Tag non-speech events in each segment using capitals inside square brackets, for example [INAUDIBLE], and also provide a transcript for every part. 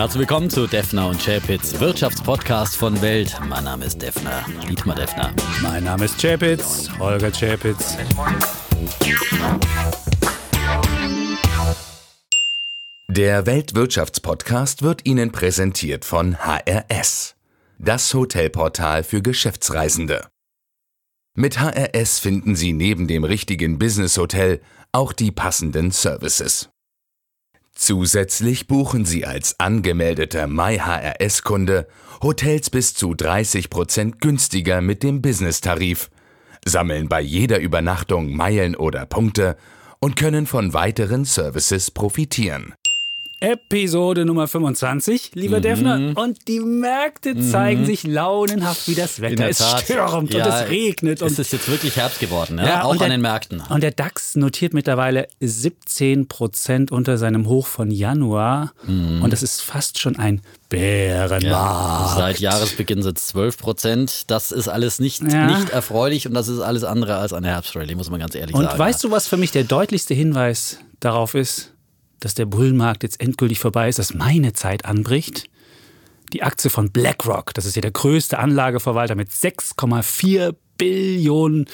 Herzlich willkommen zu Defner und Chapitz, Wirtschaftspodcast von Welt. Mein Name ist Defner, Dietmar Defner. Mein Name ist Chapitz, Holger Chapitz. Der Weltwirtschaftspodcast wird Ihnen präsentiert von HRS, das Hotelportal für Geschäftsreisende. Mit HRS finden Sie neben dem richtigen Business-Hotel auch die passenden Services. Zusätzlich buchen Sie als angemeldeter MyHRS-Kunde Hotels bis zu 30% günstiger mit dem Business-Tarif, sammeln bei jeder Übernachtung Meilen oder Punkte und können von weiteren Services profitieren. Episode Nummer 25, lieber Mhm. Defner. Und die Märkte zeigen sich launenhaft, wie das Wetter. Es stürmt und es regnet. Und es ist jetzt wirklich Herbst geworden, ne? Ja, auch und der- an den Märkten. Und der DAX notiert mittlerweile 17 Prozent unter seinem Hoch von Januar. Mhm. Und das ist fast schon ein Bärenmarkt. Seit Jahresbeginn sind es 12 Prozent. Das ist alles nicht, Ja. nicht erfreulich und das ist alles andere als eine Herbstrallye, muss man ganz ehrlich Und sagen. weißt du, was für mich der deutlichste Hinweis darauf ist, dass der Bullenmarkt jetzt endgültig vorbei ist, dass meine Zeit anbricht? Die Aktie von BlackRock, das ist ja der größte Anlageverwalter mit 6,4 Billionen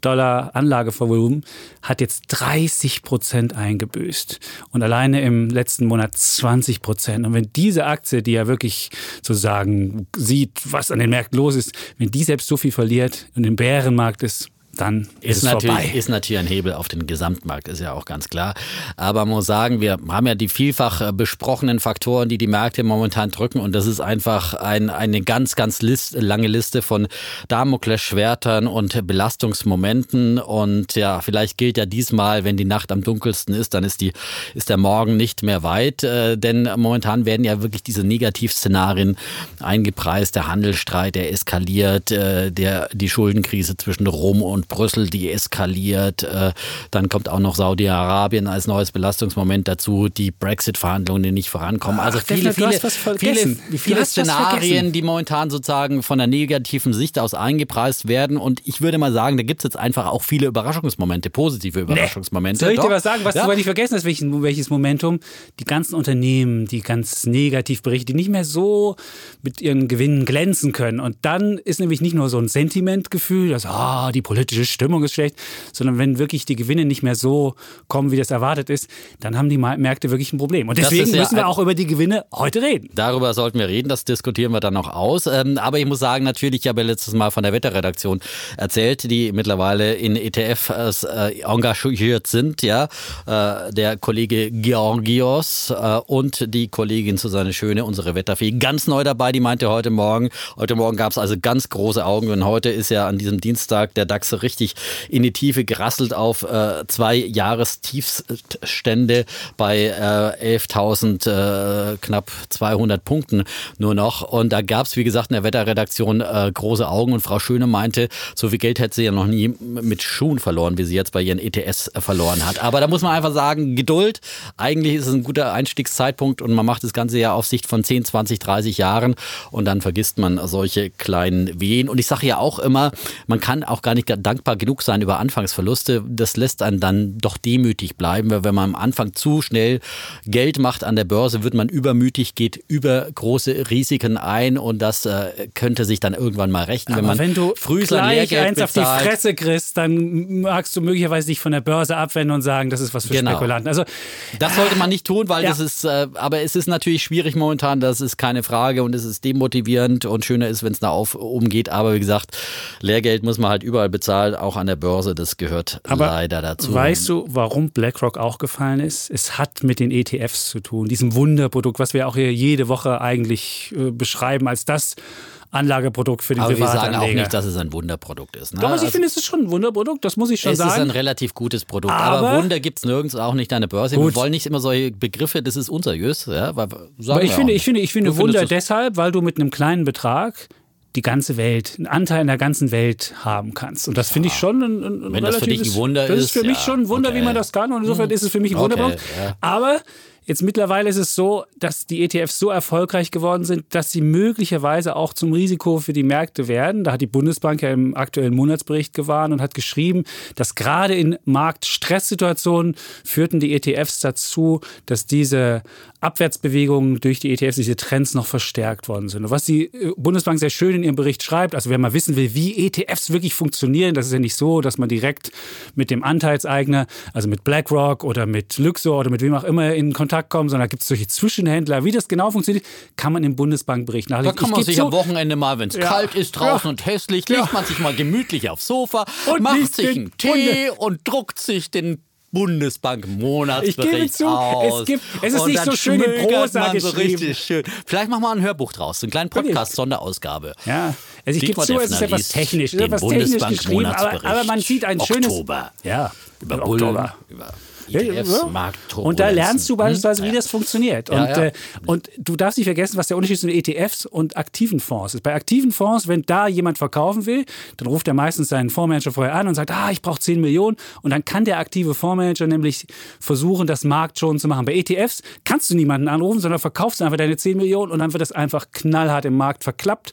Dollar Anlagevolumen, hat jetzt 30 Prozent eingebüßt. Und alleine im letzten Monat 20 Prozent. Und wenn diese Aktie, die ja wirklich sozusagen sieht, was an den Märkten los ist, wenn die selbst so viel verliert und im Bärenmarkt ist, dann ist, ist es natürlich, vorbei. ist natürlich ein Hebel auf den Gesamtmarkt, ist ja auch ganz klar. Aber man muss sagen, wir haben ja die vielfach äh, besprochenen Faktoren, die die Märkte momentan drücken. Und das ist einfach ein, eine ganz, ganz List, lange Liste von Damoklesschwertern und Belastungsmomenten. Und ja, vielleicht gilt ja diesmal, wenn die Nacht am dunkelsten ist, dann ist, die, ist der Morgen nicht mehr weit. Äh, denn momentan werden ja wirklich diese Negativszenarien eingepreist. Der Handelsstreit, der eskaliert, äh, der, die Schuldenkrise zwischen Rom und Brüssel, die eskaliert. Äh, dann kommt auch noch Saudi-Arabien als neues Belastungsmoment dazu, die Brexit-Verhandlungen, die nicht vorankommen. Also Ach, viele, viele, viele, viele Szenarien, die momentan sozusagen von der negativen Sicht aus eingepreist werden. Und ich würde mal sagen, da gibt es jetzt einfach auch viele Überraschungsmomente, positive Überraschungsmomente. Soll ich dir was sagen, was ja? du aber nicht vergessen hast, welches, welches Momentum? Die ganzen Unternehmen, die ganz negativ berichten, die nicht mehr so mit ihren Gewinnen glänzen können. Und dann ist nämlich nicht nur so ein Sentimentgefühl, dass ah, die politische Stimmung ist schlecht, sondern wenn wirklich die Gewinne nicht mehr so kommen, wie das erwartet ist, dann haben die Märkte wirklich ein Problem. Und deswegen ja müssen wir auch über die Gewinne heute reden. Darüber sollten wir reden, das diskutieren wir dann noch aus. Ähm, aber ich muss sagen, natürlich, ich habe ja letztes Mal von der Wetterredaktion erzählt, die mittlerweile in ETFs äh, engagiert sind, ja. Äh, der Kollege Georgios äh, und die Kollegin Susanne Schöne, unsere Wetterfee, ganz neu dabei, die meinte heute Morgen, heute Morgen gab es also ganz große Augen und heute ist ja an diesem Dienstag der DAX richtig in die Tiefe gerasselt auf äh, zwei Jahrestiefstände bei äh, 11.000 äh, knapp 200 Punkten nur noch. Und da gab es, wie gesagt, in der Wetterredaktion äh, große Augen und Frau Schöne meinte, so viel Geld hätte sie ja noch nie mit Schuhen verloren, wie sie jetzt bei ihren ETS verloren hat. Aber da muss man einfach sagen, Geduld. Eigentlich ist es ein guter Einstiegszeitpunkt und man macht das Ganze ja auf Sicht von 10, 20, 30 Jahren und dann vergisst man solche kleinen Wehen. Und ich sage ja auch immer, man kann auch gar nicht dankbar genug sein über Anfangsverluste. Das lässt einen dann doch demütig bleiben, weil wenn man am Anfang zu schnell Geld macht an der Börse, wird man übermütig, geht über große Risiken ein und das äh, könnte sich dann irgendwann mal rächen, wenn Aber man wenn du früh sein gleich Lehrgeld eins auf die bezahlt. Fresse kriegst, dann magst du möglicherweise dich von der Börse abwenden und sagen, das ist was für Genau. Spekulanten. Also Das sollte man nicht tun, weil Ja. das ist, äh, aber es ist natürlich schwierig momentan, das ist keine Frage und es ist demotivierend und schöner ist, wenn es da auf umgeht. Aber wie gesagt, Lehrgeld muss man halt überall bezahlen, auch an der Börse, das gehört Aber leider dazu. Weißt du, warum BlackRock auch gefallen ist? Es hat mit den ETFs zu tun, diesem Wunderprodukt, was wir auch hier jede Woche eigentlich äh, beschreiben als das Anlageprodukt für den aber wir sagen auch nicht, dass es ein Wunderprodukt ist. Ne? Doch, also ich finde, es ist schon ein Wunderprodukt, das muss ich schon es ist ein sagen. relativ gutes Produkt, aber, Aber- Wunder gibt es nirgends, auch nicht an der Börse. Gut. Wir wollen nicht immer solche Begriffe, das ist unseriös. Ja, weil, sagen Aber ich finde, auch ich finde, ich finde Du Wunder es- deshalb, weil du mit einem kleinen Betrag die ganze Welt, einen Anteil in der ganzen Welt haben kannst. Und das finde ich schon ein, ein, Wenn das für dich ein relatives- Wunder Das ist ist, für mich ja, schon ein Wunder, okay. wie man das kann. Und insofern ist es für mich ein Okay, Wunderpunkt. ja. Aber jetzt mittlerweile ist es so, dass die ETFs so erfolgreich geworden sind, dass sie möglicherweise auch zum Risiko für die Märkte werden. Da hat die Bundesbank ja im aktuellen Monatsbericht gewarnt und hat geschrieben, dass gerade in Marktstresssituationen führten die ETFs dazu, dass diese Abwärtsbewegungen durch die ETFs, diese Trends noch verstärkt worden sind. Und was die äh, Bundesbank sehr schön in ihrem Bericht schreibt, also wer mal wissen will, wie ETFs wirklich funktionieren, das ist ja nicht so, dass man direkt mit dem Anteilseigner, also mit BlackRock oder mit Luxor oder mit wem auch immer in Kontakt kommt, sondern da gibt es solche Zwischenhändler. Wie das genau funktioniert, kann man im Bundesbankbericht nachlesen. Da kann man sich so, am Wochenende mal, wenn es ja, kalt ist draußen ja, und hässlich, legt ja. man sich mal gemütlich aufs Sofa, und macht sich einen Tee und druckt sich den Bundesbank Monatsbericht ich gebe zu, aus. Es, gibt, es ist nicht so schön in Prosa so richtig schön. Vielleicht machen wir ein Hörbuch draus, einen kleinen Podcast, Sonderausgabe. Ja, also ich gebe zu, es ist etwas technisch, es ist etwas technisch geschrieben, aber, aber, man sieht ein Oktober. schönes... Ja, über Bullen, über ETFs, Und da lernst du beispielsweise, wie das funktioniert. Und, äh, und du darfst nicht vergessen, was der Unterschied zwischen ETFs und aktiven Fonds ist. Bei aktiven Fonds, wenn da jemand verkaufen will, dann ruft er meistens seinen Fondsmanager vorher an und sagt, ah, ich brauche 10 Millionen. Und dann kann der aktive Fondsmanager nämlich versuchen, das Markt schon zu machen. Bei ETFs kannst du niemanden anrufen, sondern verkaufst einfach deine 10 Millionen und dann wird das einfach knallhart im Markt verklappt.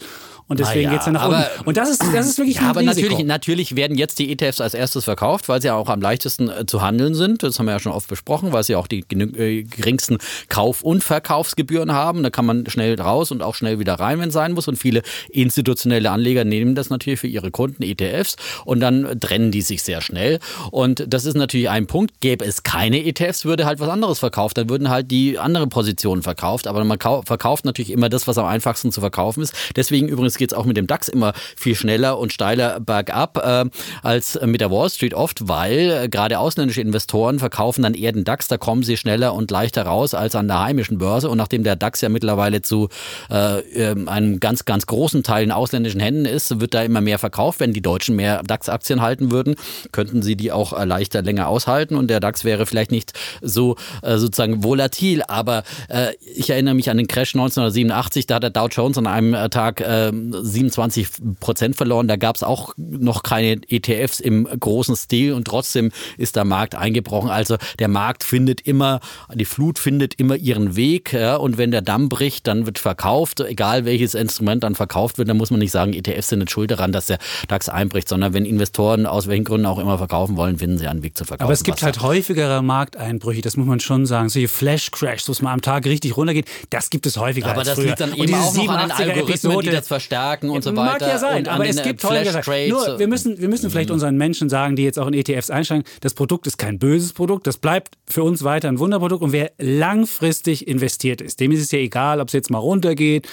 Und deswegen ja, geht es dann nach aber, unten. Und das ist, das ist wirklich ja, [CLEARS THROAT] ein aber Risiko. natürlich, natürlich werden jetzt die ETFs als erstes verkauft, weil sie auch am leichtesten äh, zu handeln sind. Das haben wir ja schon oft besprochen, weil sie auch die äh, geringsten Kauf- und Verkaufsgebühren haben. Da kann man schnell raus und auch schnell wieder rein, wenn es sein muss. Und viele institutionelle Anleger nehmen das natürlich für ihre Kunden ETFs und dann trennen die sich sehr schnell. Und das ist natürlich ein Punkt. Gäbe es keine ETFs, würde halt was anderes verkauft. Dann würden halt die anderen Positionen verkauft. Aber man verkauft natürlich immer das, was am einfachsten zu verkaufen ist. Deswegen übrigens geht es auch mit dem DAX immer viel schneller und steiler bergab äh, als mit der Wall Street oft, weil äh, gerade ausländische Investoren verkaufen dann eher den DAX, da kommen sie schneller und leichter raus als an der heimischen Börse. Und nachdem der DAX ja mittlerweile zu äh, ähm, einem ganz, ganz großen Teil in ausländischen Händen ist, wird da immer mehr verkauft. Wenn die Deutschen mehr DAX-Aktien halten würden, könnten sie die auch äh, leichter länger aushalten und der DAX wäre vielleicht nicht so äh, sozusagen volatil. Aber äh, ich erinnere mich an den Crash 1987, da hat der Dow Jones an einem Tag ähm, 27 Prozent verloren. Da gab es auch noch keine ETFs im großen Stil und trotzdem ist der Markt eingebrochen. Also der Markt findet immer, die Flut findet immer ihren Weg. Ja, und wenn der Damm bricht, dann wird verkauft. Egal welches Instrument dann verkauft wird, dann muss man nicht sagen, ETFs sind nicht schuld daran, dass der DAX einbricht, sondern wenn Investoren aus welchen Gründen auch immer verkaufen wollen, finden sie einen Weg zu verkaufen. Aber es gibt halt häufigere Markteinbrüche, das muss man schon sagen. Solche Flash-Crashs, wo es mal am Tag richtig runtergeht, das gibt es häufiger. Aber das früher. liegt dann eben auch noch an den Algorithmen, Episode, die das verstärken verstärken und so weiter. Mag ja sein, aber es gibt häufiger. Nur, wir müssen, wir müssen vielleicht mhm. unseren Menschen sagen, die jetzt auch in ETFs einsteigen, das Produkt ist kein böses Produkt, das bleibt für uns weiter ein Wunderprodukt und wer langfristig investiert ist, dem ist es ja egal, ob es jetzt mal runtergeht,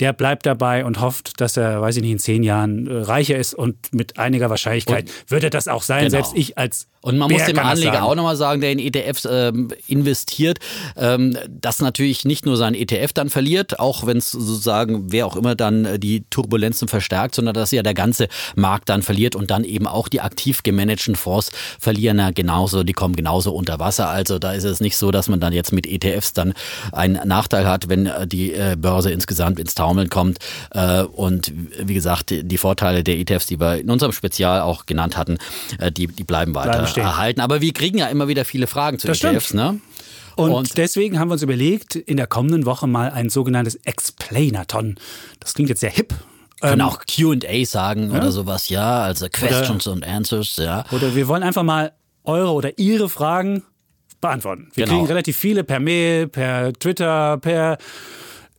der bleibt dabei und hofft, dass er, weiß ich nicht, in zehn Jahren äh, reicher ist und mit einiger Wahrscheinlichkeit und, wird er das auch sein, genau. selbst ich als und man Bär muss dem Anleger auch nochmal sagen, der in ETFs ähm, investiert, ähm, dass natürlich nicht nur sein ETF dann verliert, auch wenn es sozusagen, wer auch immer dann äh, die Turbulenzen verstärkt, sondern dass ja der ganze Markt dann verliert und dann eben auch die aktiv gemanagten Fonds verlieren ja genauso, die kommen genauso unter Wasser. Also da ist es nicht so, dass man dann jetzt mit ETFs dann einen Nachteil hat, wenn äh, die äh, Börse insgesamt ins Taumeln kommt. Äh, und wie gesagt, die Vorteile der ETFs, die wir in unserem Spezial auch genannt hatten, die, die bleiben weiter. Bleiben erhalten. Aber wir kriegen ja immer wieder viele Fragen zu das ETFs, ne? Und, und, deswegen haben wir uns überlegt, in der kommenden Woche mal ein sogenanntes Explainathon. Das klingt jetzt sehr hip. Können ähm, auch QA sagen ja? oder sowas, ja, also Questions oder, und Answers, ja. Oder wir wollen einfach mal eure oder ihre Fragen beantworten. Wir genau. kriegen relativ viele per Mail, per Twitter, per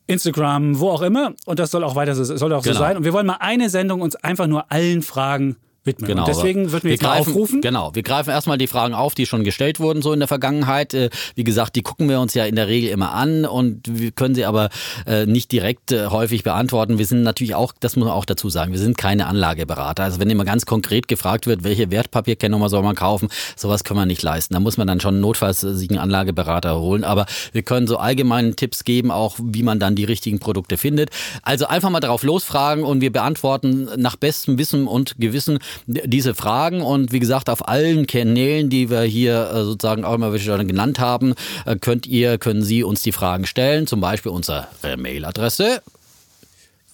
Instagram, wo auch immer. Und das soll auch weiter soll auch genau. so sein. Und wir wollen mal eine Sendung uns einfach nur allen Fragen widmen. Genau, und deswegen würden wir, jetzt greifen, aufrufen. Genau, wir greifen erstmal die Fragen auf, die schon gestellt wurden so in der Vergangenheit. Äh, wie gesagt, die gucken wir uns ja in der Regel immer an und wir können sie aber äh, nicht direkt äh, häufig beantworten. Wir sind natürlich auch, das muss man auch dazu sagen, wir sind keine Anlageberater. Also wenn immer ganz konkret gefragt wird, welche Wertpapierkennnummer soll man kaufen, sowas können wir nicht leisten. Da muss man dann schon notfalls sich einen Anlageberater holen. Aber wir können so allgemeine Tipps geben, auch wie man dann die richtigen Produkte findet. Also einfach mal darauf losfragen und wir beantworten nach bestem Wissen und Gewissen diese Fragen. Und wie gesagt, auf allen Kanälen, die wir hier äh, sozusagen auch immer wieder genannt haben, äh, könnt ihr, können Sie uns die Fragen stellen, zum Beispiel unsere Mailadresse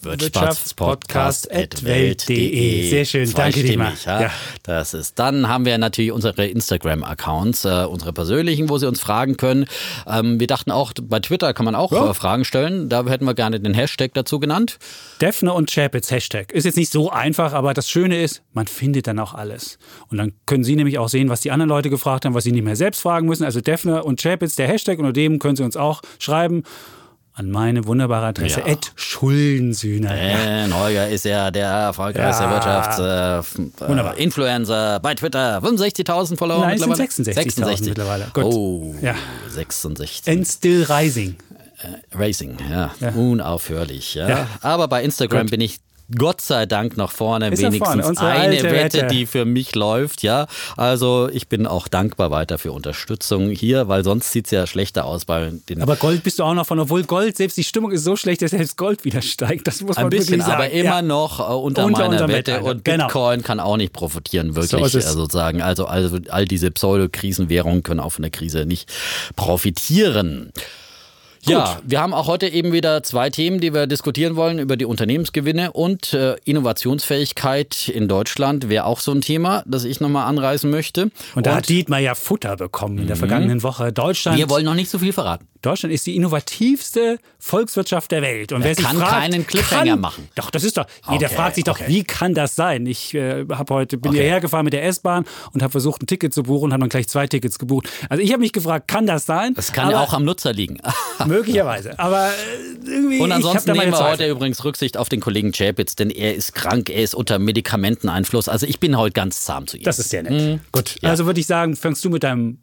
Wirtschaftspodcast.welt.de. Sehr schön, danke dir. Ja. Das ist. Dann haben wir natürlich unsere Instagram-Accounts, äh, unsere persönlichen, wo Sie uns fragen können. Ähm, wir dachten auch, bei Twitter kann man auch ja. äh, Fragen stellen. Da hätten wir gerne den Hashtag dazu genannt. Defner und Chapitz Hashtag. Ist jetzt nicht so einfach, aber das Schöne ist, man findet dann auch alles. Und dann können Sie nämlich auch sehen, was die anderen Leute gefragt haben, was Sie nicht mehr selbst fragen müssen. Also Defner und Chapitz, der Hashtag, unter dem können Sie uns auch schreiben an meine wunderbare Adresse. Ja. Ed Schuldensühner. Äh, Holger ist ja der erfolgreichste ja. Wirtschaftsinfluencer äh, bei Twitter. 65.000 Follower Nein, mittlerweile. Es sind 66.000 66. mittlerweile. Gut. Oh, ja. 66. And still rising. Äh, Racing, ja. ja. Unaufhörlich. Ja. ja. Aber bei Instagram Gut. bin ich Gott sei Dank nach vorne Ist wenigstens vorne. eine Wette, Wette, die für mich läuft. Ja, also ich bin auch dankbar weiter für Unterstützung hier, weil sonst sieht es ja schlechter aus bei den. Aber Gold bist du auch noch von, obwohl Gold selbst die Stimmung ist so schlecht, dass selbst Gold wieder steigt. Das muss man ein bisschen, sagen. aber immer ja. noch äh, unter, unter meiner Wette und genau. Bitcoin kann auch nicht profitieren wirklich so sozusagen. Also, also all diese Pseudo-Krisenwährungen können auch von der Krise nicht profitieren. Ja, wir haben auch heute eben wieder zwei Themen, die wir diskutieren wollen über die Unternehmensgewinne und äh, Innovationsfähigkeit in Deutschland wäre auch so ein Thema, das ich nochmal anreißen möchte. Und da und, hat Dietmar ja Futter bekommen in der mhm. vergangenen Woche. Deutschland. Wir wollen noch nicht so viel verraten. Deutschland ist die innovativste Volkswirtschaft der Welt. Und wer, wer kann fragt, keinen Cliffhanger kann, machen. Doch, das ist doch. Jeder okay, fragt sich doch, okay. wie kann das sein? Ich äh, habe heute bin okay. hierher gefahren mit der S-Bahn und habe versucht, ein Ticket zu buchen und habe dann gleich zwei Tickets gebucht. Also ich habe mich gefragt, kann das sein? Das kann ja auch am Nutzer liegen. [LAUGHS] möglicherweise. Aber äh, irgendwie. Und ansonsten nehmen wir heute übrigens Rücksicht auf den Kollegen Chapitz, denn er ist krank, er ist unter Medikamenteneinfluss. Also ich bin heute ganz zahm zu ihm. Das ist sehr nett. Mhm. Gut. Ja. Also würde ich sagen, fängst du mit deinem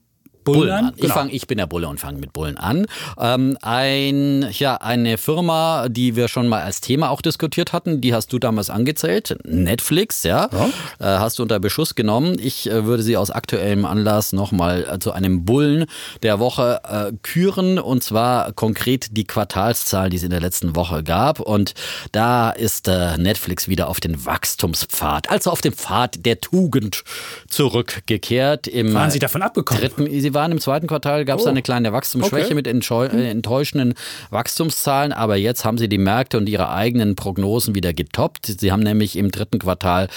Bullen, Bullen an. Ich, genau. fang, ich bin der Bulle und fange mit Bullen an. Ähm, ein, ja, eine Firma, die wir schon mal als Thema auch diskutiert hatten, die hast du damals angezählt, Netflix, ja, ja. Äh, hast du unter Beschuss genommen. Ich äh, würde sie aus aktuellem Anlass nochmal äh, zu einem Bullen der Woche äh, küren und zwar konkret die Quartalszahl, die es in der letzten Woche gab und da ist äh, Netflix wieder auf den Wachstumspfad, also auf den Pfad der Tugend zurückgekehrt. Im, Waren Sie davon abgekommen? Dritten, sie waren im zweiten Quartal, gab es oh. eine kleine Wachstumsschwäche okay. mit äh, enttäuschenden Wachstumszahlen, aber jetzt haben sie die Märkte und ihre eigenen Prognosen wieder getoppt. Sie haben nämlich im dritten Quartal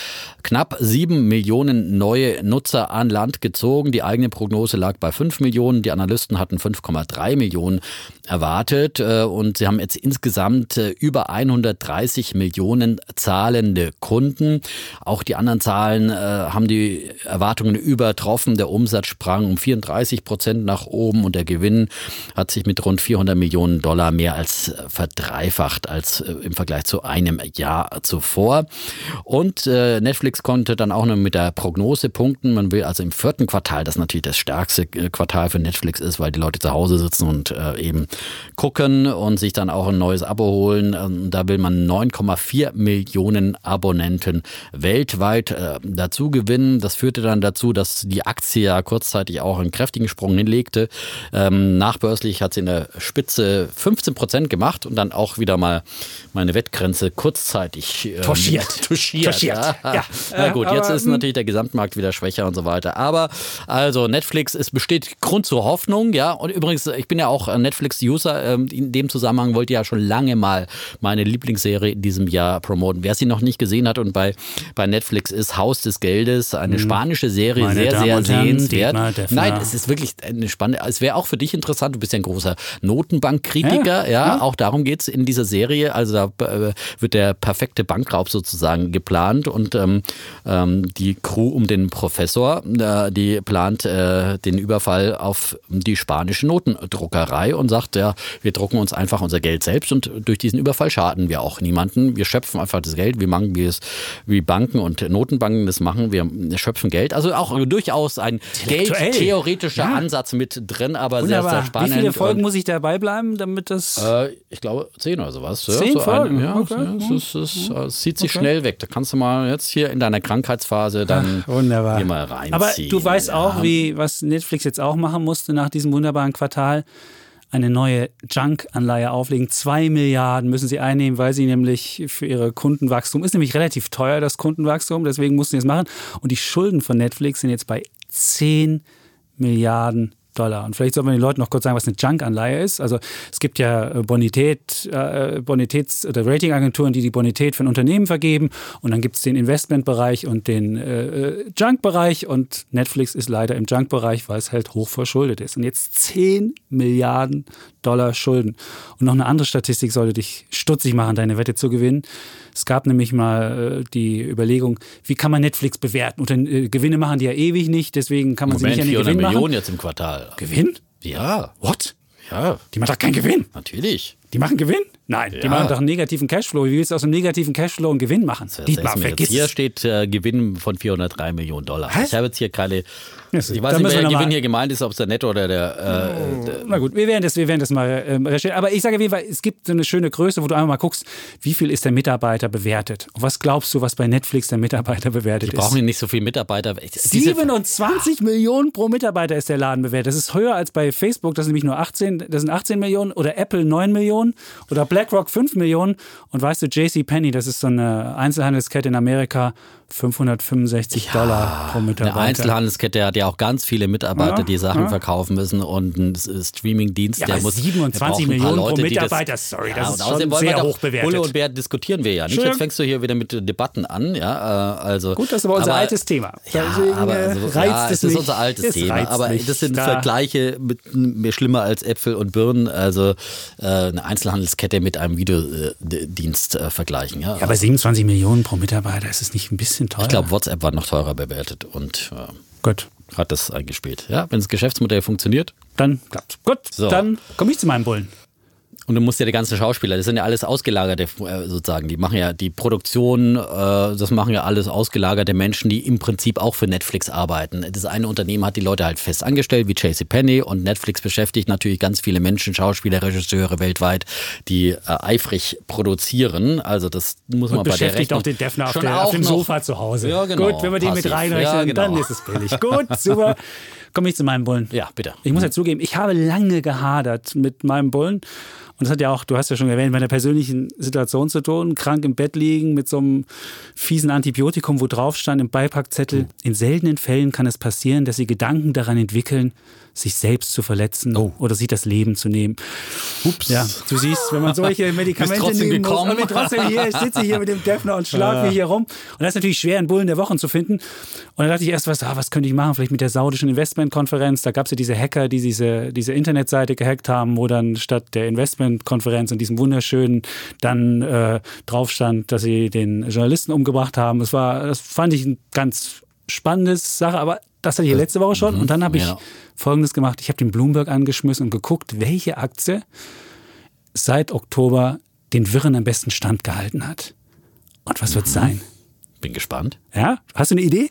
knapp sieben Millionen neue Nutzer an Land gezogen. Die eigene Prognose lag bei fünf Millionen, die Analysten hatten 5,3 Millionen erwartet äh, und sie haben jetzt insgesamt äh, über 130 Millionen zahlende Kunden. Auch die anderen Zahlen haben die Erwartungen übertroffen. Der Umsatz sprang um 34 30 Prozent nach oben und der Gewinn hat sich mit rund 400 Millionen Dollar mehr als äh, verdreifacht als äh, im Vergleich zu einem Jahr zuvor. Und äh, Netflix konnte dann auch noch mit der Prognose punkten. Man will also im vierten Quartal, das natürlich das stärkste Quartal für Netflix ist, weil die Leute zu Hause sitzen und eben gucken und sich dann auch ein neues Abo holen. Ähm, da will man 9,4 Millionen Abonnenten weltweit dazu gewinnen. Das führte dann dazu, dass die Aktie ja kurzzeitig auch einen kräftigen Sprung hinlegte. Ähm, nachbörslich hat sie in der Spitze 15 Prozent gemacht und dann auch wieder mal meine Wettgrenze kurzzeitig ähm, touchiert. [LAUGHS] touchiert. touchiert. Ja. ja. Na gut, jetzt ist natürlich der Gesamtmarkt wieder schwächer und so weiter. Aber also Netflix, es besteht Grund zur Hoffnung, ja. Und übrigens, ich bin ja auch Netflix-User. Ähm, in dem Zusammenhang wollte ja schon lange mal meine Lieblingsserie in diesem Jahr promoten. Wer sie noch nicht gesehen hat und bei, bei Netflix ist Haus des Geldes, eine hm. spanische Serie, Meine sehr, Damen sehr sehenswert. Nein, es ist ist wirklich eine spannende, es wäre auch für dich interessant, du bist ja ein großer Notenbankkritiker, ja, ja, ja. auch darum geht es in dieser Serie, also da äh, wird der perfekte Bankraub sozusagen geplant und ähm, ähm, die Crew um den Professor, äh, die plant äh, den Überfall auf die spanische Notendruckerei und sagt, ja, wir drucken uns einfach unser Geld selbst und durch diesen Überfall schaden wir auch niemanden. Wir schöpfen einfach das Geld, wie, machen wir es, wie Banken und Notenbanken das machen, wir schöpfen Geld. Also auch durchaus ein geldtheoretischer ja. Ansatz mit drin, aber Wunderbar. sehr, sehr spannend. Wie viele Folgen und, muss ich dabei bleiben, damit das. Äh, ich glaube, zehn oder sowas. Zehn so Folgen? Ein, ja, okay. es, es, es, es, zieht sich okay. schnell weg. Da kannst du mal jetzt hier in deiner Krankheitsphase dann Ach, wunderbar. hier mal reinziehen. Aber du weißt auch, wie, was Netflix jetzt auch machen musste nach diesem wunderbaren Quartal eine neue Junk-Anleihe auflegen. Zwei Milliarden müssen sie einnehmen, weil sie nämlich für ihre Kundenwachstum, ist nämlich relativ teuer, das Kundenwachstum, deswegen mussten sie es machen. Und die Schulden von Netflix sind jetzt bei 10 Milliarden Dollar. Und vielleicht soll man den Leuten noch kurz sagen, was eine Junk-Anleihe ist. Also es gibt ja äh, Bonität, äh, Bonitäts- oder Ratingagenturen, die die Bonität für ein Unternehmen vergeben. Und dann gibt es den Investmentbereich und den äh, äh, Junk-Bereich. Und Netflix ist leider im Junk-Bereich, weil es halt hoch verschuldet ist. Und jetzt 10 Milliarden Dollar Schulden. Und noch eine andere Statistik sollte dich stutzig machen, deine Wette zu gewinnen. Es gab nämlich mal äh, die Überlegung, wie kann man Netflix bewerten? Und dann, äh, Gewinne machen die ja ewig nicht, deswegen kann man Moment, sie nicht an den 400 Gewinn Millionen machen. jetzt im Quartal. Gewinn? Ja, What? ja, Die macht doch keinen Gewinn. natürlich. Die machen Gewinn? Nein, die Ja. machen doch einen negativen Cashflow. Wie willst du aus einem negativen Cashflow einen Gewinn machen? Das Dietmar, vergiss. Hier steht äh, Gewinn von 403 Millionen Dollar. Was? Ich habe jetzt hier keine. Das- Ich weiß nicht, wir wer der Gewinn hier gemeint ist, ob es der Netto oder der. Äh, der Na gut, wir werden das, wir werden das mal ähm, recherchieren. Aber ich sage auf jeden Fall, es gibt so eine schöne Größe, wo du einfach mal guckst, wie viel ist der Mitarbeiter bewertet? Und was glaubst du, was bei Netflix der Mitarbeiter bewertet die ist? brauchen nicht so viele Mitarbeiter. Diese- 27 Millionen pro Mitarbeiter ist der Laden bewertet. Das ist höher als bei Facebook, das sind nämlich nur 18, das sind 18 Millionen oder Apple 9 Millionen oder BlackRock 5 Millionen. Und weißt du, JCPenney, das ist so eine Einzelhandelskette in Amerika, 565 Dollar pro Mitarbeiter. Eine Einzelhandelskette hat ja auch ganz viele Mitarbeiter, Ja, die Sachen ja. verkaufen müssen und ein Streamingdienst, Ja, der aber muss 27 der braucht ein paar Millionen pro Leute, die Mitarbeiter, sorry, das ist schon sehr hoch bewertet. Bulle und Bär diskutieren wir ja nicht. Jetzt fängst du hier wieder mit Debatten an, ja, äh, also Gut, das ist aber unser altes Thema. Ja, Deswegen, aber äh, also, reizt ja, es es ist unser altes Es Thema. Aber mich. das sind Da- Vergleiche mit mir schlimmer als Äpfel und Birnen. Also äh, eine Einzelhandelskette mit einem Videodienst äh, vergleichen. Ja, Ja, aber 27 Millionen pro Mitarbeiter, ist es nicht ein bisschen teuer? ich glaube, WhatsApp war noch teurer bewertet und äh, Gut, hat das eingespielt. Ja, wenn das Geschäftsmodell funktioniert. dann klappt's. Gut, So. dann komme ich zu meinem Bullen. Und du musst ja die ganzen Schauspieler, das sind ja alles ausgelagerte äh, sozusagen, die machen ja die Produktion, äh, das machen ja alles ausgelagerte Menschen, die im Prinzip auch für Netflix arbeiten. Das eine Unternehmen hat die Leute halt fest angestellt, wie JCPenney und Netflix beschäftigt natürlich ganz viele Menschen, Schauspieler, Regisseure weltweit, die äh, eifrig produzieren. Also das muss man Und bei der beschäftigt Rechnung auch den Defner auf, der, auf dem noch- Sofa zu Hause. Ja, genau. Gut, wenn wir den mit reinrechnen, Ja, genau. dann ist es billig. Gut, super. [LAUGHS] Komme ich zu meinem Bullen. Ja, bitte. Ich muss ja zugeben, ich habe lange gehadert mit meinem Bullen. Und das hat ja auch, du hast ja schon erwähnt, mit einer persönlichen Situation zu tun. Krank im Bett liegen mit so einem fiesen Antibiotikum, wo drauf stand im Beipackzettel. In seltenen Fällen kann es passieren, dass sie Gedanken daran entwickeln, sich selbst zu verletzen Oh. oder sich das Leben zu nehmen. Ups. Ja, du siehst, wenn man solche [LAUGHS] Medikamente trotzdem nehmen gekommen. muss, trotzdem hier, ich sitze hier mit dem Defner und schlag mich hier rum. Und das ist natürlich schwer, einen Bullen der Wochen zu finden. Und dann dachte ich erst, was, ah, was könnte ich machen? Vielleicht mit der saudischen Investmentkonferenz. Da gab es ja diese Hacker, die diese, diese Internetseite gehackt haben, wo dann statt der Investmentkonferenz und diesem wunderschönen dann äh, drauf stand, dass sie den Journalisten umgebracht haben. Das war, das fand ich ein ganz spannendes Sache, aber das hatte ich letzte Woche schon. Und dann habe ich ja. Folgendes gemacht. Ich habe den Bloomberg angeschmissen und geguckt, welche Aktie seit Oktober den Wirren am besten standgehalten hat. Und was wird sein? Bin gespannt. Ja? Hast du eine Idee?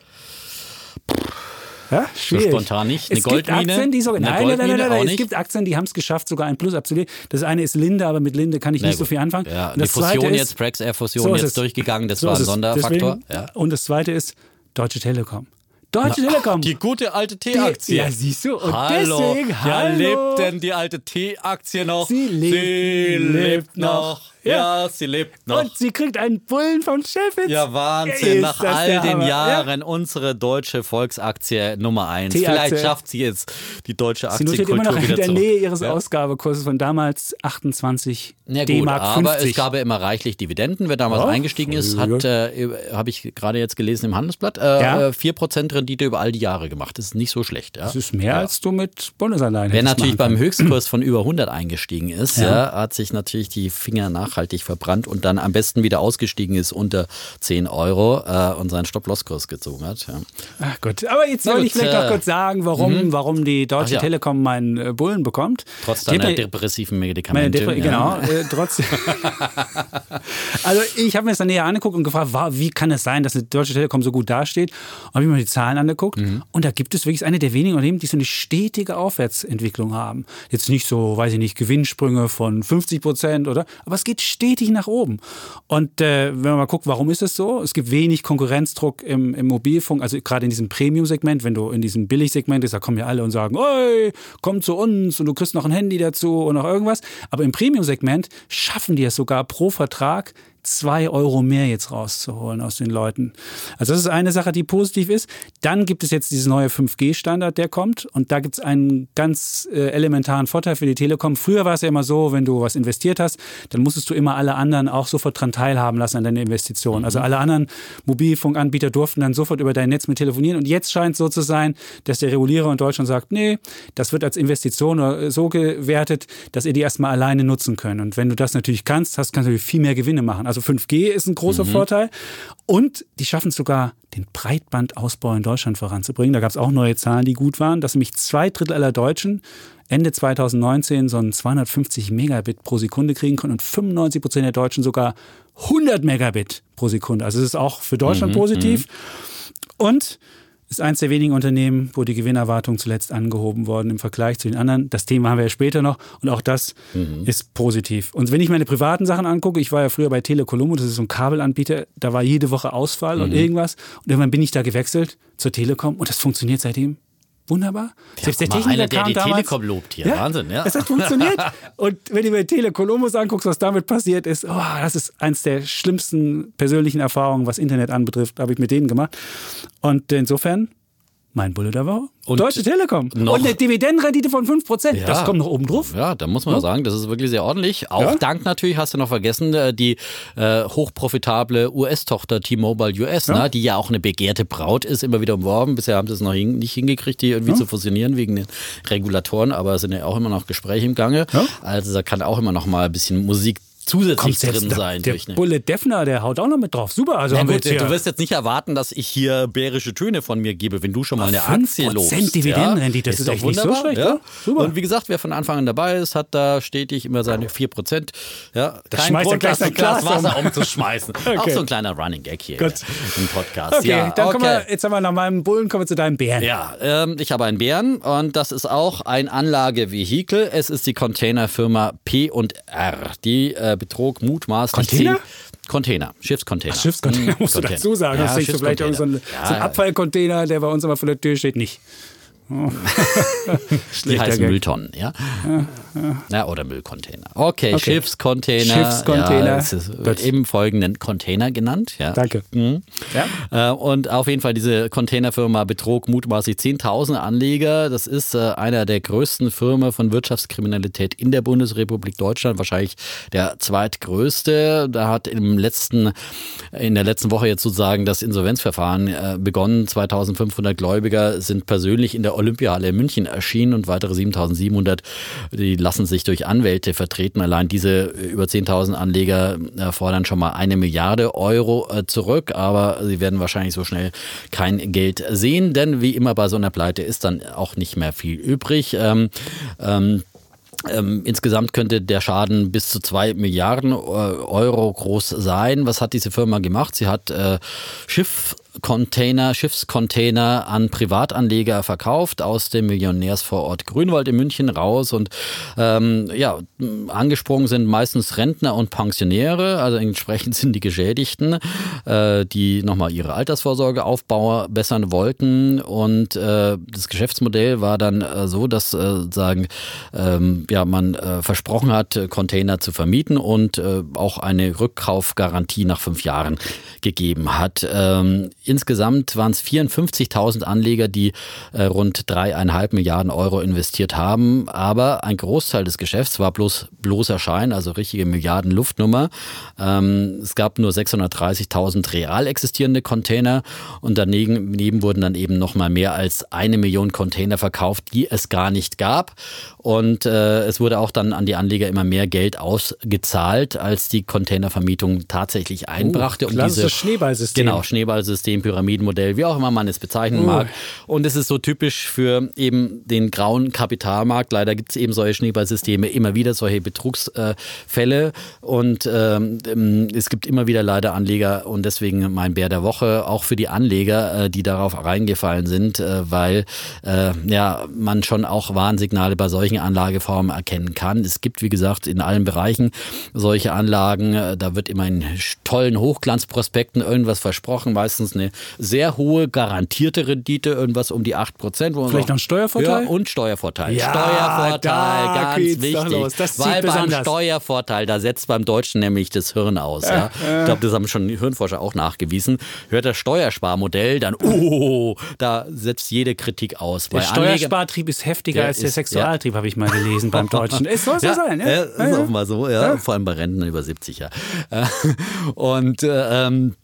Ja, schwierig. spontan nicht. Eine es gibt Goldmine? Aktien, die sogar. Nein, nein, nein, Goldmine nein, auch nein. Es gibt Aktien, die haben es geschafft, sogar ein Plus abzulegen. Das eine ist Linde, aber mit Linde kann ich Na nicht so gut. viel anfangen. Ja, die Fusion ist, jetzt, Prax Air Fusion So ist jetzt durchgegangen, das so war ein. Sonderfaktor. Deswegen, Ja. Und das zweite ist Deutsche Telekom. Deutsche Telekom. Die gute alte T-Aktie. Ja, siehst du. Und hallo. deswegen, ja, hallo. lebt denn die alte T-Aktie noch? Sie lebt- sie lebt noch. Ja, sie lebt noch. Und sie kriegt einen Bullen vom Chefitz. ja, Wahnsinn. Nach all den Hammer. Jahren unsere deutsche Volksaktie Nummer eins. T-Aktie. Vielleicht schafft sie jetzt die deutsche Sie notiert immer Aktienkultur noch in wieder der zurück. Nähe ihres Ja. Ausgabekurses von damals 28 Ja, gut, aber 50. es gab ja immer reichlich Dividenden. Wer damals Ja, eingestiegen ist, hat, äh, habe ich gerade jetzt gelesen im Handelsblatt, äh, Ja. äh, 4% Rendite über all die Jahre gemacht. Das ist nicht so schlecht. Ja? das ist mehr, als du mit Bundesanleihen Wer natürlich beim Höchstkurs von über 100 eingestiegen ist, Ja. ja. hat sich natürlich die Finger nachhaltig verbrannt und dann am besten wieder ausgestiegen ist unter 10 Euro äh, und seinen Stop-Loss-Kurs gezogen hat. Ja. Ach gut, aber jetzt gut, ich vielleicht äh, noch kurz sagen, warum, warum die Deutsche ja. Telekom meinen äh, Bullen bekommt. Trotz Die deiner ja- depressiven Medikamente. Depre ja. Genau, äh, trotzdem. [LAUGHS] also ich habe mir das dann näher angeguckt und gefragt, wie kann es sein, dass eine Deutsche Telekom so gut dasteht? Und habe mir mal die Zahlen angeguckt. Mhm. Und da gibt es wirklich eine der wenigen Unternehmen, die so eine stetige Aufwärtsentwicklung haben. Jetzt nicht so, weiß ich nicht, Gewinnsprünge von 50 Prozent oder, aber es geht stetig nach oben. Und äh, wenn man mal guckt, warum ist es so? Es gibt wenig Konkurrenzdruck im, im Mobilfunk, also gerade in diesem Premium-Segment, wenn du in diesem Billig-Segment bist, da kommen ja alle und sagen, ey, komm zu uns und du kriegst noch ein Handy dazu und noch irgendwas. Aber im Premium-Segment schaffen die es sogar pro Vertrag zwei Euro mehr jetzt rauszuholen aus den Leuten. Also das ist eine Sache, die positiv ist. Dann gibt es jetzt diesen neue 5G-Standard, der kommt. Und da gibt es einen ganz äh, elementaren Vorteil für die Telekom. Früher war es ja immer so, wenn du was investiert hast, dann musstest du immer alle anderen auch sofort dran teilhaben lassen an deiner Investition. Also alle anderen Mobilfunkanbieter durften dann sofort über dein Netz mit telefonieren. Und jetzt scheint es so zu sein, dass der Regulierer in Deutschland sagt, nee, das wird als Investition so gewertet, dass ihr die erstmal alleine nutzen könnt. Und wenn du das natürlich kannst, hast, kannst du viel mehr Gewinne machen. Also 5G ist ein großer mhm. Vorteil. Und die schaffen es sogar, den Breitbandausbau in Deutschland voranzubringen. Da gab es auch neue Zahlen, die gut waren, dass nämlich zwei Drittel aller Deutschen Ende 2019 so einen 250 Megabit pro Sekunde kriegen konnten und 95 Prozent der Deutschen sogar 100 Megabit pro Sekunde. Also es ist auch für Deutschland mhm, positiv. Mhm. Und ist eines der wenigen Unternehmen, wo die Gewinnerwartung zuletzt angehoben worden im Vergleich zu den anderen. Das Thema haben wir ja später noch und auch das mhm. ist positiv. Und wenn ich meine privaten Sachen angucke, ich war ja früher bei Telecolombo, das ist so ein Kabelanbieter, da war jede Woche Ausfall mhm. und irgendwas und irgendwann bin ich da gewechselt zur Telekom und das funktioniert seitdem wunderbar. Ja, Selbst der Techniker einer, der die damals, Telekom lobt hier. Ja, Wahnsinn, ja. Es hat funktioniert. [LAUGHS] Und wenn du mir Telekolumbus anguckst, was damit passiert ist, oh, das ist eins der schlimmsten persönlichen Erfahrungen, was Internet anbetrifft, habe ich mit denen gemacht. Und insofern mein Bulle der Woche. Und Deutsche Telekom. Und eine Dividendenrendite von 5%. Ja, das kommt noch oben drauf. Ja, da muss man ja. sagen, das ist wirklich sehr ordentlich. Auch ja. dank natürlich, hast du noch vergessen, äh, die äh, hochprofitable US-Tochter T-Mobile US, ja. Ne, die ja auch eine begehrte Braut ist, immer wieder umworben. Bisher haben sie es noch hin, nicht hingekriegt, die irgendwie zu fusionieren wegen den Regulatoren, aber es sind ja auch immer noch Gespräche im Gange. Also da kann auch immer noch mal ein bisschen Musik zusätzlich drin sein. Der, der Bullet Defner, der haut auch noch mit drauf. Super. Also gut, du wirst jetzt nicht erwarten, dass ich hier bärische Töne von mir gebe, wenn du schon mal eine Aktie lobst. Dividendenrendite, ja? das ist, ist echt wunderbar. nicht so schlecht. Ja? Super. Und wie gesagt, wer von Anfang an dabei ist, hat da stetig immer seine 4%. Ja, das kein schmeißt Grund, ein Glas Wasser umzuschmeißen. [LAUGHS] okay. Auch so ein kleiner Running Gag hier Gut. im Podcast. Okay, ja, dann okay. kommen wir, jetzt haben wir nach meinem Bullen, kommen wir zu deinem Bären. Ja, ähm, ich habe einen Bären und das ist auch ein Anlagevehikel. Es ist die Containerfirma P&R. Die äh, betrug mutmaßlich Container? Container, Schiffscontainer. Ach, Schiffscontainer, musst Container. du dazu sagen. Ja, das du vielleicht so ein, ja, so ein Abfallcontainer, der bei uns immer vor der Tür steht, nicht. [LAUGHS] Die heißen Gag. Mülltonnen, ja? Ja, ja? ja? oder Müllcontainer. Okay, okay. Schiffscontainer. Schiffscontainer. Ja, ist eben folgenden Container genannt. Ja. Danke. Mhm. Ja. Äh, und auf jeden Fall, diese Containerfirma betrug mutmaßlich 10.000 Anleger. Das ist äh, einer der größten Firmen von Wirtschaftskriminalität in der Bundesrepublik Deutschland, wahrscheinlich der zweitgrößte. Da hat im letzten, in der letzten Woche jetzt sozusagen das Insolvenzverfahren äh, begonnen. 2500 Gläubiger sind persönlich in der Olympiahalle in München erschienen und weitere 7700, die lassen sich durch Anwälte vertreten. Allein diese über 10.000 Anleger fordern schon mal eine Milliarde Euro äh, zurück, aber sie werden wahrscheinlich so schnell kein Geld sehen, denn wie immer bei so einer Pleite ist dann auch nicht mehr viel übrig. Ähm, ähm, ähm, insgesamt könnte der Schaden bis zu zwei Milliarden äh, Euro groß sein. Was hat diese Firma gemacht? Sie hat äh, Schiff Container, Schiffscontainer an Privatanleger verkauft aus dem Millionärsvorort Grünwald in München raus und ähm, ja, angesprungen sind meistens Rentner und Pensionäre, also entsprechend [LAUGHS] sind die Geschädigten, äh, die nochmal ihre Altersvorsorge aufbessern wollten und äh, das Geschäftsmodell war dann äh, so, dass äh, sagen, ähm, ja, man äh, versprochen hat, Container zu vermieten und äh, auch eine Rückkaufgarantie nach fünf Jahren gegeben hat. Ähm, Insgesamt waren es 54.000 Anleger, die äh, rund dreieinhalb Milliarden Euro investiert haben. Aber ein Großteil des Geschäfts war bloß bloßer Schein, also richtige Milliarden Luftnummer. Ähm, es gab nur 630.000 real existierende Container und daneben, daneben wurden dann eben noch mal mehr als eine Million Container verkauft, die es gar nicht gab. Und äh, es wurde auch dann an die Anleger immer mehr Geld ausgezahlt, als die Containervermietung tatsächlich einbrachte. Oh, um diese Schneeballsystem. Genau, Schneeballsystem, Pyramidenmodell, wie auch immer man es bezeichnen mag. Und es ist so typisch für eben den grauen Kapitalmarkt. Leider gibt es eben solche Schneeballsysteme, immer wieder solche Betrugsfälle. und ähm, es gibt immer wieder leider Anleger und deswegen mein Bär der Woche, auch für die Anleger, äh, die darauf reingefallen sind, äh, weil äh, ja, man schon auch Warnsignale bei solchen solchen Anlageformen erkennen kann. Es gibt, wie gesagt, in allen Bereichen solche Anlagen. Da wird immer in tollen Hochglanzprospekten irgendwas versprochen, meistens eine sehr hohe garantierte Rendite, irgendwas um die 8 Prozent. Vielleicht noch ein Steuervorteil? Ja, und Steuervorteil. Ja, Steuervorteil, ganz wichtig. Das weil beim. Steuervorteil, da setzt beim Deutschen nämlich das Hirn aus. Ja. Ich glaube, das haben schon die Hirnforscher auch nachgewiesen. Hört das Steuersparmodell, dann, oh, da setzt jede Kritik aus. Der Steuerspartrieb ist heftiger Der als der ist- Sexualtrieb, habe ich mal gelesen beim [LAUGHS] Deutschen. Es soll so ja, sein. Ja, Ja? ist auch mal so, ja. Vor allem bei Rentnern über 70, ja. Äh, [LAUGHS] Und äh, ähm,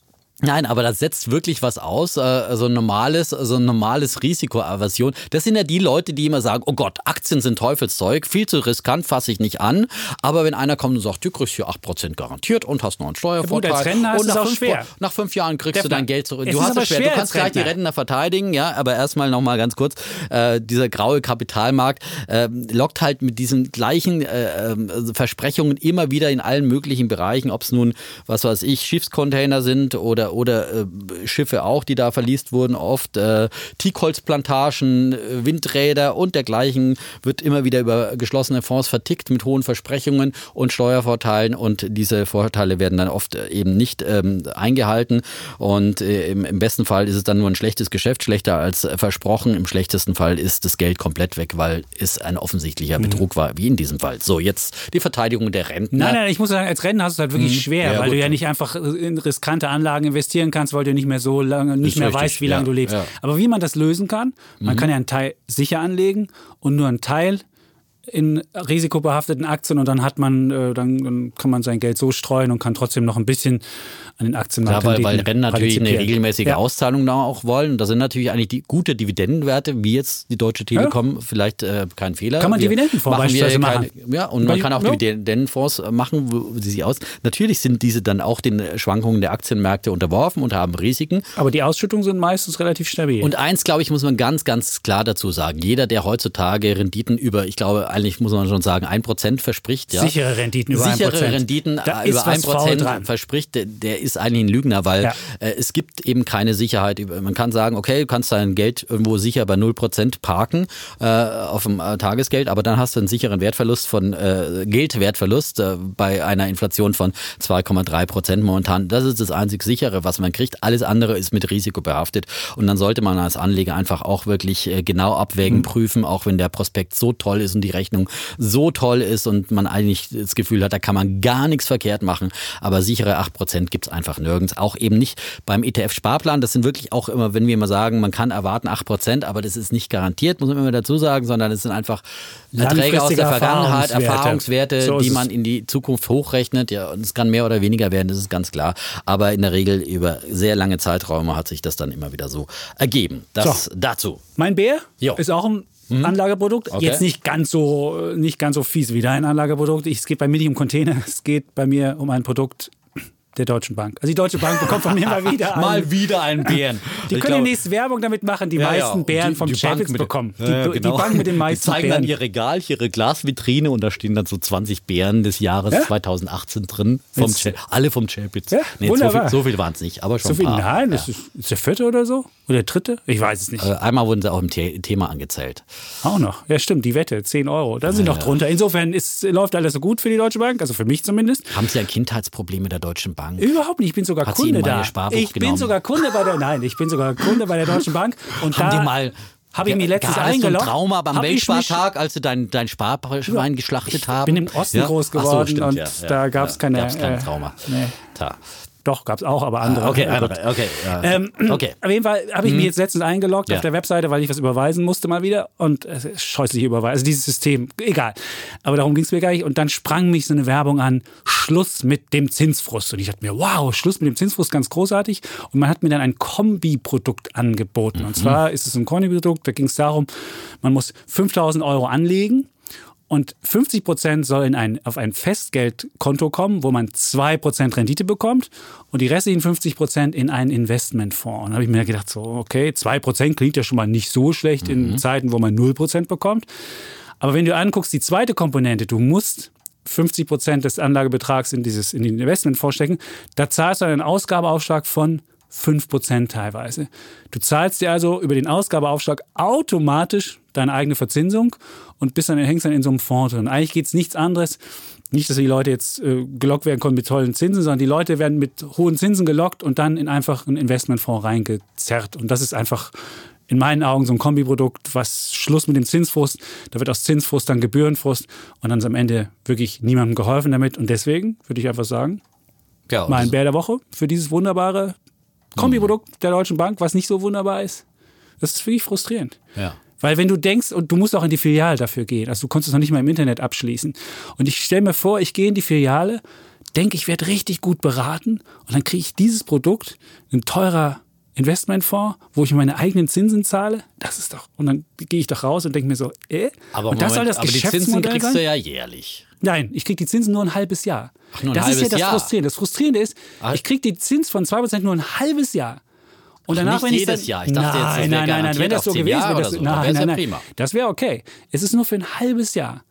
Nein, aber das setzt wirklich was aus, äh, so ein normales, so ein normales Risikoaversion. Das sind ja die Leute, die immer sagen, oh Gott, Aktien sind Teufelszeug, viel zu riskant, fasse ich nicht an. Aber wenn einer kommt und sagt, du kriegst hier 8% garantiert und hast noch einen Steuervorteil. als Rentner ist und nach fünf, schwer. Nach fünf Jahren kriegst du Defner, dein Geld zurück. es Du hast es schwer, du kannst gleich die Rentner. Rentner verteidigen, ja, aber erstmal noch mal ganz kurz, äh, dieser graue Kapitalmarkt äh, lockt halt mit diesen gleichen äh, ähm, Versprechungen immer wieder in allen möglichen Bereichen, ob es nun, was weiß ich, Schiffscontainer sind oder, oder äh, Schiffe auch, die da verliest wurden, oft äh, Teakholzplantagen, äh, Windräder und dergleichen wird immer wieder über geschlossene Fonds vertickt mit hohen Versprechungen und Steuervorteilen und diese Vorteile werden dann oft äh, eben nicht ähm, eingehalten und äh, im, im besten Fall ist es dann nur ein schlechtes Geschäft, schlechter als äh, versprochen. Im schlechtesten Fall ist das Geld komplett weg, weil es ein offensichtlicher Betrug war, wie in diesem Fall. So, jetzt die Verteidigung der Rentner. Nein, nein, ich muss sagen, als Rentner hast du es halt wirklich schwer, Mhm. Ja, weil gut. du ja nicht einfach in riskante Anlagen investieren kannst, weil du nicht mehr so lange, nicht mehr richtig, weißt, wie lange ja, du lebst. ja. Mhm. Aber wie man das lösen kann, man kann ja einen Teil sicher anlegen und nur einen Teil in risikobehafteten Aktien und dann hat man, äh, dann, dann kann man sein Geld so streuen und kann trotzdem noch ein bisschen an den Aktienmarkt Ja, weil, weil Rennen natürlich eine regelmäßige ja. Auszahlung da auch wollen. Und da sind natürlich eigentlich die gute Dividendenwerte, wie jetzt die Deutsche Telekom, vielleicht äh, kein Fehler. Kann man Wir Dividendenfonds machen keine- machen. Ja, und man Weil- kann auch ja. Dividendenfonds machen, wo sie sich aus. Natürlich sind diese dann auch den Schwankungen der Aktienmärkte unterworfen und haben Risiken. Aber die Ausschüttungen sind meistens relativ stabil. Und eins, glaube ich, muss man ganz, ganz klar dazu sagen. Jeder, der heutzutage Renditen über, ich glaube, eigentlich muss man schon sagen, 1% verspricht. Ja? Sichere Renditen über Sichere 1%. Renditen Da äh, ist über was faul 1% dran. verspricht, der, der ist eigentlich ein Lügner, weil Ja. äh, es gibt eben keine Sicherheit. Man kann sagen, okay, du kannst dein Geld irgendwo sicher bei 0% parken äh, auf dem äh, Tagesgeld, aber dann hast du einen sicheren Wertverlust von äh, Geldwertverlust äh, bei einer Inflation von 2,3% momentan. Das ist das einzig sichere, was man kriegt. Alles andere ist mit Risiko behaftet und dann sollte man als Anleger einfach auch wirklich genau abwägen, prüfen, auch wenn der Prospekt so toll ist und die Rechnung so toll ist und man eigentlich das Gefühl hat, da kann man gar nichts verkehrt machen, aber sichere 8% gibt es einfach nirgends. Auch eben nicht beim ETF-Sparplan. Das sind wirklich auch immer, wenn wir immer sagen, man kann erwarten 8%, aber das ist nicht garantiert, muss man immer dazu sagen, sondern es sind einfach Erträge aus der Vergangenheit, Erfahrungswerte. Erfahrungswerte, So die man in die Zukunft hochrechnet. Ja, und es kann mehr oder weniger werden, das ist ganz klar. Aber in der Regel über sehr lange Zeiträume hat sich das dann immer wieder so ergeben. Das So. dazu. Mein Bär Jo. ist auch ein Anlageprodukt. Okay. Jetzt nicht ganz so nicht ganz so fies wie dein Anlageprodukt. Ich, es geht bei mir nicht um Container, [LAUGHS] es geht bei mir um ein Produkt der Deutschen Bank. Also die Deutsche Bank bekommt von mir mal [LAUGHS] wieder einen, Mal wieder einen Bären. [LAUGHS] Die Ich können glaube- demnächst Werbung damit machen, die Ja, meisten ja. Bären Die- vom Chapitz bekommen. Ja, die, ja, genau. die Bank mit den meisten Die zeigen Bären. dann ihr Regal, ihre Glasvitrine und da stehen dann so 20 Bären des Jahres Ja? 2018 drin. Vom alle vom Chapitz. Ja, nee, so viel, so viel waren es nicht, aber schon so viel? ein paar. Nein, das ist, ist der vierte oder so? Oder der dritte? Ich weiß es nicht. Äh, einmal wurden sie auch im The Thema angezählt. Auch noch. Ja, stimmt, die Wette, 10 Euro. Da sind noch drunter. Insofern ist, läuft alles so gut für die Deutsche Bank, also für mich zumindest. Haben Sie ein Kindheitsproblem mit der Deutschen Bank? Überhaupt nicht. Ich bin sogar Hat Kunde da. Ich bin genommen? sogar Kunde bei der. Nein, ich bin sogar Kunde bei der Deutschen Bank. [LAUGHS] Und Haben da die mal habe ich mich letztens Gar nicht so ein eingeloggt. Trauma beim ich Weltspartag, als sie dein, dein Sparschwein geschlachtet haben? bin im Osten groß Ach so, geworden stimmt, und ja, da ja, gab's ja, keine, Gab's kein äh, Trauma. nee. Doch, gab es auch, aber andere. Okay, [LAUGHS] Oh Gott. andere, okay. ja. Ähm, okay. Auf jeden Fall habe ich mich jetzt letztens eingeloggt Ja. auf der Webseite, weil ich was überweisen musste mal wieder. Und es ist scheußlich überweisen. Also dieses System, egal. Aber darum ging es mir gar nicht. Und dann sprang mich so eine Werbung an, Schluss mit dem Zinsfrust. Und ich dachte mir, wow, Schluss mit dem Zinsfrust, ganz großartig. Und man hat mir dann ein Kombi-Produkt angeboten. Und zwar ist es ein Kombi-Produkt, da ging es darum, man muss 5000 Euro anlegen. Und 50 Prozent soll in ein, auf ein Festgeldkonto kommen, wo man 2 Prozent Rendite bekommt und die restlichen 50 Prozent in einen Investmentfonds. Und da habe ich mir gedacht, so, okay, 2 Prozent klingt ja schon mal nicht so schlecht in Zeiten, wo man 0 Prozent bekommt. Aber wenn du anguckst, die zweite Komponente, du musst 50 Prozent des Anlagebetrags in, dieses, in den Investmentfonds stecken, da zahlst du einen Ausgabeaufschlag von 5% teilweise. Du zahlst dir also über den Ausgabeaufschlag automatisch deine eigene Verzinsung und bist dann, hängst dann in so einem Fonds drin. Eigentlich geht es nichts anderes. Nicht, dass die Leute jetzt äh, gelockt werden können mit tollen Zinsen, sondern die Leute werden mit hohen Zinsen gelockt und dann in einfach einen Investmentfonds reingezerrt. Und das ist einfach in meinen Augen so ein Kombiprodukt, was Schluss mit dem Zinsfrust, da wird aus Zinsfrust dann Gebührenfrust und dann ist am Ende wirklich niemandem geholfen damit. Und deswegen würde ich einfach sagen, ja, mein Bär der Woche für dieses wunderbare Kombiprodukt der Deutschen Bank, was nicht so wunderbar ist. Das ist wirklich frustrierend. Ja. Weil wenn du denkst, und du musst auch in die Filiale dafür gehen, also du konntest es noch nicht mal im Internet abschließen. Und ich stelle mir vor, ich gehe in die Filiale, denke, ich werde richtig gut beraten und dann kriege ich dieses Produkt, ein teurer Investmentfonds, wo ich meine eigenen Zinsen zahle. Das ist doch, und dann gehe ich doch raus und denke mir so, äh? Aber, und das Moment, soll das aber die Zinsen kriegst sein? du ja jährlich. Nein, ich kriege die Zinsen nur ein halbes Jahr. Ach, nur ein das halbes ist ja das Jahr. Frustrierende. Das Frustrierende ist, Ah. ich kriege die Zins von 2% nur ein halbes Jahr. Und danach, nicht wenn ich jedes dann, Jahr. Ich dachte jetzt, das nein, nein, nein, nein, wenn das so gewesen wäre, das, so, nein, nein, nein, prima. das wäre okay. Es ist nur für ein halbes Jahr.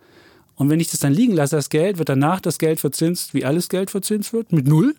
Und wenn ich das dann liegen lasse, das Geld, wird danach das Geld verzinst, wie alles Geld verzinst wird, mit null.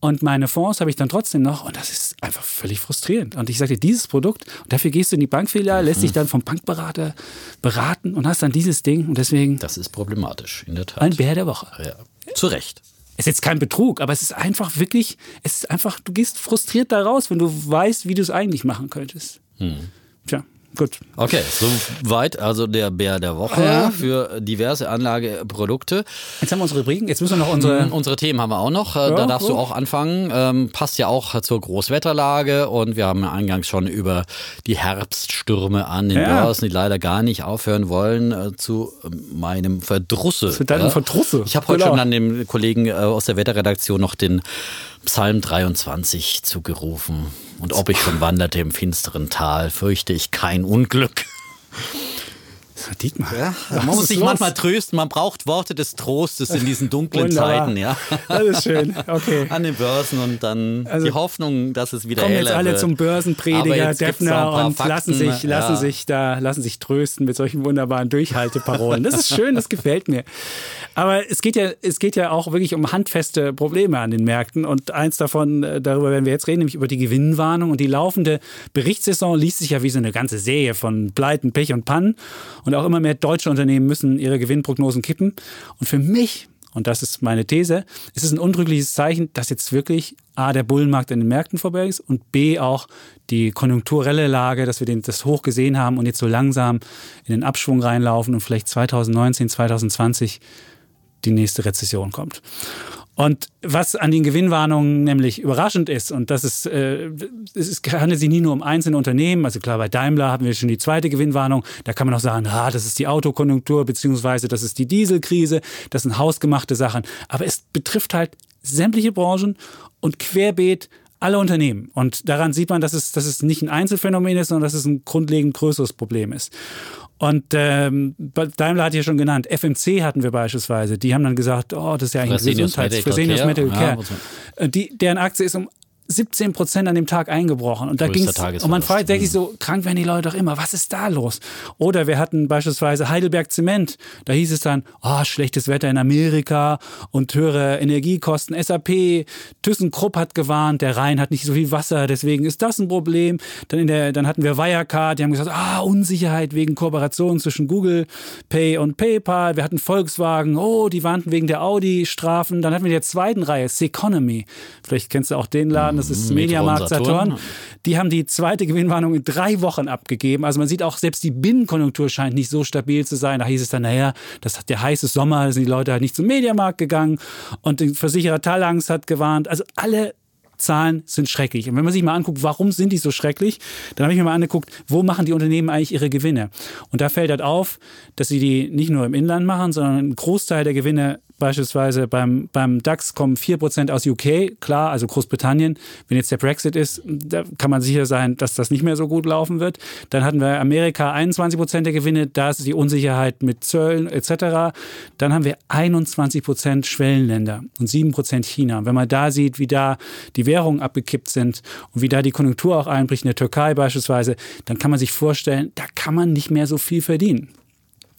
Und meine Fonds habe ich dann trotzdem noch. Und das ist einfach völlig frustrierend. Und ich sagte, dieses Produkt, und dafür gehst du in die Bankfiliale, lässt Mhm. dich dann vom Bankberater beraten und hast dann dieses Ding. Und deswegen Das ist problematisch, in der Tat. ein Bär der Woche. Ja. Zu Recht. Es ist jetzt kein Betrug, aber es ist einfach wirklich, es ist einfach, du gehst frustriert da raus, wenn du weißt, wie du es eigentlich machen könntest. Hm. Tja, gut. Okay, soweit also der Bär der Woche Ja. für diverse Anlageprodukte. Jetzt haben wir unsere Rubriken, jetzt müssen wir noch unsere. Ähm, Unsere Themen haben wir auch noch. Äh, da Ja, darfst du ja. auch anfangen. Ähm, passt ja auch zur Großwetterlage und wir haben eingangs schon über die Herbststürme an den Ja. Börsen, die leider gar nicht aufhören wollen, äh, zu meinem Verdrusse. Zu deinem. Verdrusse, Ich habe heute genau. schon an dem Kollegen äh, aus der Wetterredaktion noch den Psalm 23 zugerufen. Und ob ich schon wanderte im finsteren Tal, fürchte ich kein Unglück. Dietmar. Ja, man muss sich los? manchmal trösten, man braucht Worte des Trostes in diesen dunklen. Zeiten, ja. [LAUGHS] Das ist schön. Okay. An den Börsen und dann Also, die Hoffnung, dass es wieder Kommen jetzt alle wird. zum Börsenprediger, Defner und Fakten, lassen sich, lassen ja. sich da, lassen sich trösten mit solchen wunderbaren Durchhalteparolen. Das ist schön, das gefällt mir. Aber es geht ja, es geht ja auch wirklich um handfeste Probleme an den Märkten und eins davon, äh, darüber werden wir jetzt reden, nämlich über die Gewinnwarnung und die laufende Berichtssaison liest sich ja wie so eine ganze Serie von Pleiten, Pech und Pannen und auch immer mehr deutsche Unternehmen müssen ihre Gewinnprognosen kippen und für mich und das ist meine These, ist es ein untrügliches Zeichen, dass jetzt wirklich A, der Bullenmarkt in den Märkten vorbei ist und B, auch die konjunkturelle Lage, dass wir das hoch gesehen haben und jetzt so langsam in den Abschwung reinlaufen und vielleicht 2019, 2020 die nächste Rezession kommt. Und was an den Gewinnwarnungen nämlich überraschend ist, und das ist, äh, es handelt sich nie nur um einzelne Unternehmen, also klar, bei Daimler haben wir schon die zweite Gewinnwarnung, da kann man auch sagen, ah, das ist die Autokonjunktur, beziehungsweise das ist die Dieselkrise, das sind hausgemachte Sachen, aber es betrifft halt sämtliche Branchen und querbeet alle Unternehmen. Und daran sieht man, dass es, dass es nicht ein Einzelfenomen ist, sondern dass es ein grundlegend größeres Problem ist. Und ähm, Daimler hat ja schon genannt, FMC hatten wir beispielsweise. Die haben dann gesagt, oh, das ist ja eigentlich Fresenius Gesundheits Medical Fresenius Care. Medical Ja, Care. muss man- Äh, Die, deren Aktie ist um 17 Prozent an dem Tag eingebrochen. Und da ging's, und man fragt sich so, krank werden die Leute doch immer. Was ist da los? Oder wir hatten beispielsweise Heidelberg Zement. Da hieß es dann, oh, schlechtes Wetter in Amerika und höhere Energiekosten. SAP, ThyssenKrupp hat gewarnt, der Rhein hat nicht so viel Wasser, deswegen ist das ein Problem. Dann, in der, dann hatten wir Wirecard, die haben gesagt, ah, Unsicherheit wegen Kooperation zwischen Google Pay und PayPal. Wir hatten Volkswagen, oh, die warnten wegen der Audi-Strafen. Dann hatten wir der zweiten Reihe Seconomy. Vielleicht kennst du auch den Laden, das ist Mediamarkt Saturn. Saturn. Die haben die zweite Gewinnwarnung in drei Wochen abgegeben. Also man sieht auch, selbst die Binnenkonjunktur scheint nicht so stabil zu sein. Da hieß es dann, naja, das hat der heiße Sommer, da sind die Leute halt nicht zum Mediamarkt gegangen. Und der Versicherer Talangs hat gewarnt. Also alle Zahlen sind schrecklich. Und wenn man sich mal anguckt, warum sind die so schrecklich, dann habe ich mir mal angeguckt, wo machen die Unternehmen eigentlich ihre Gewinne? Und da fällt halt auf, dass sie die nicht nur im Inland machen, sondern ein Großteil der Gewinne beispielsweise beim, beim DAX kommen 4% aus UK, klar, also Großbritannien. Wenn jetzt der Brexit ist, da kann man sicher sein, dass das nicht mehr so gut laufen wird. Dann hatten wir Amerika 21% der Gewinne, da ist die Unsicherheit mit Zöllen etc. Dann haben wir 21% Schwellenländer und 7% China. Wenn man da sieht, wie da die Währungen abgekippt sind und wie da die Konjunktur auch einbricht, in der Türkei beispielsweise, dann kann man sich vorstellen, da kann man nicht mehr so viel verdienen.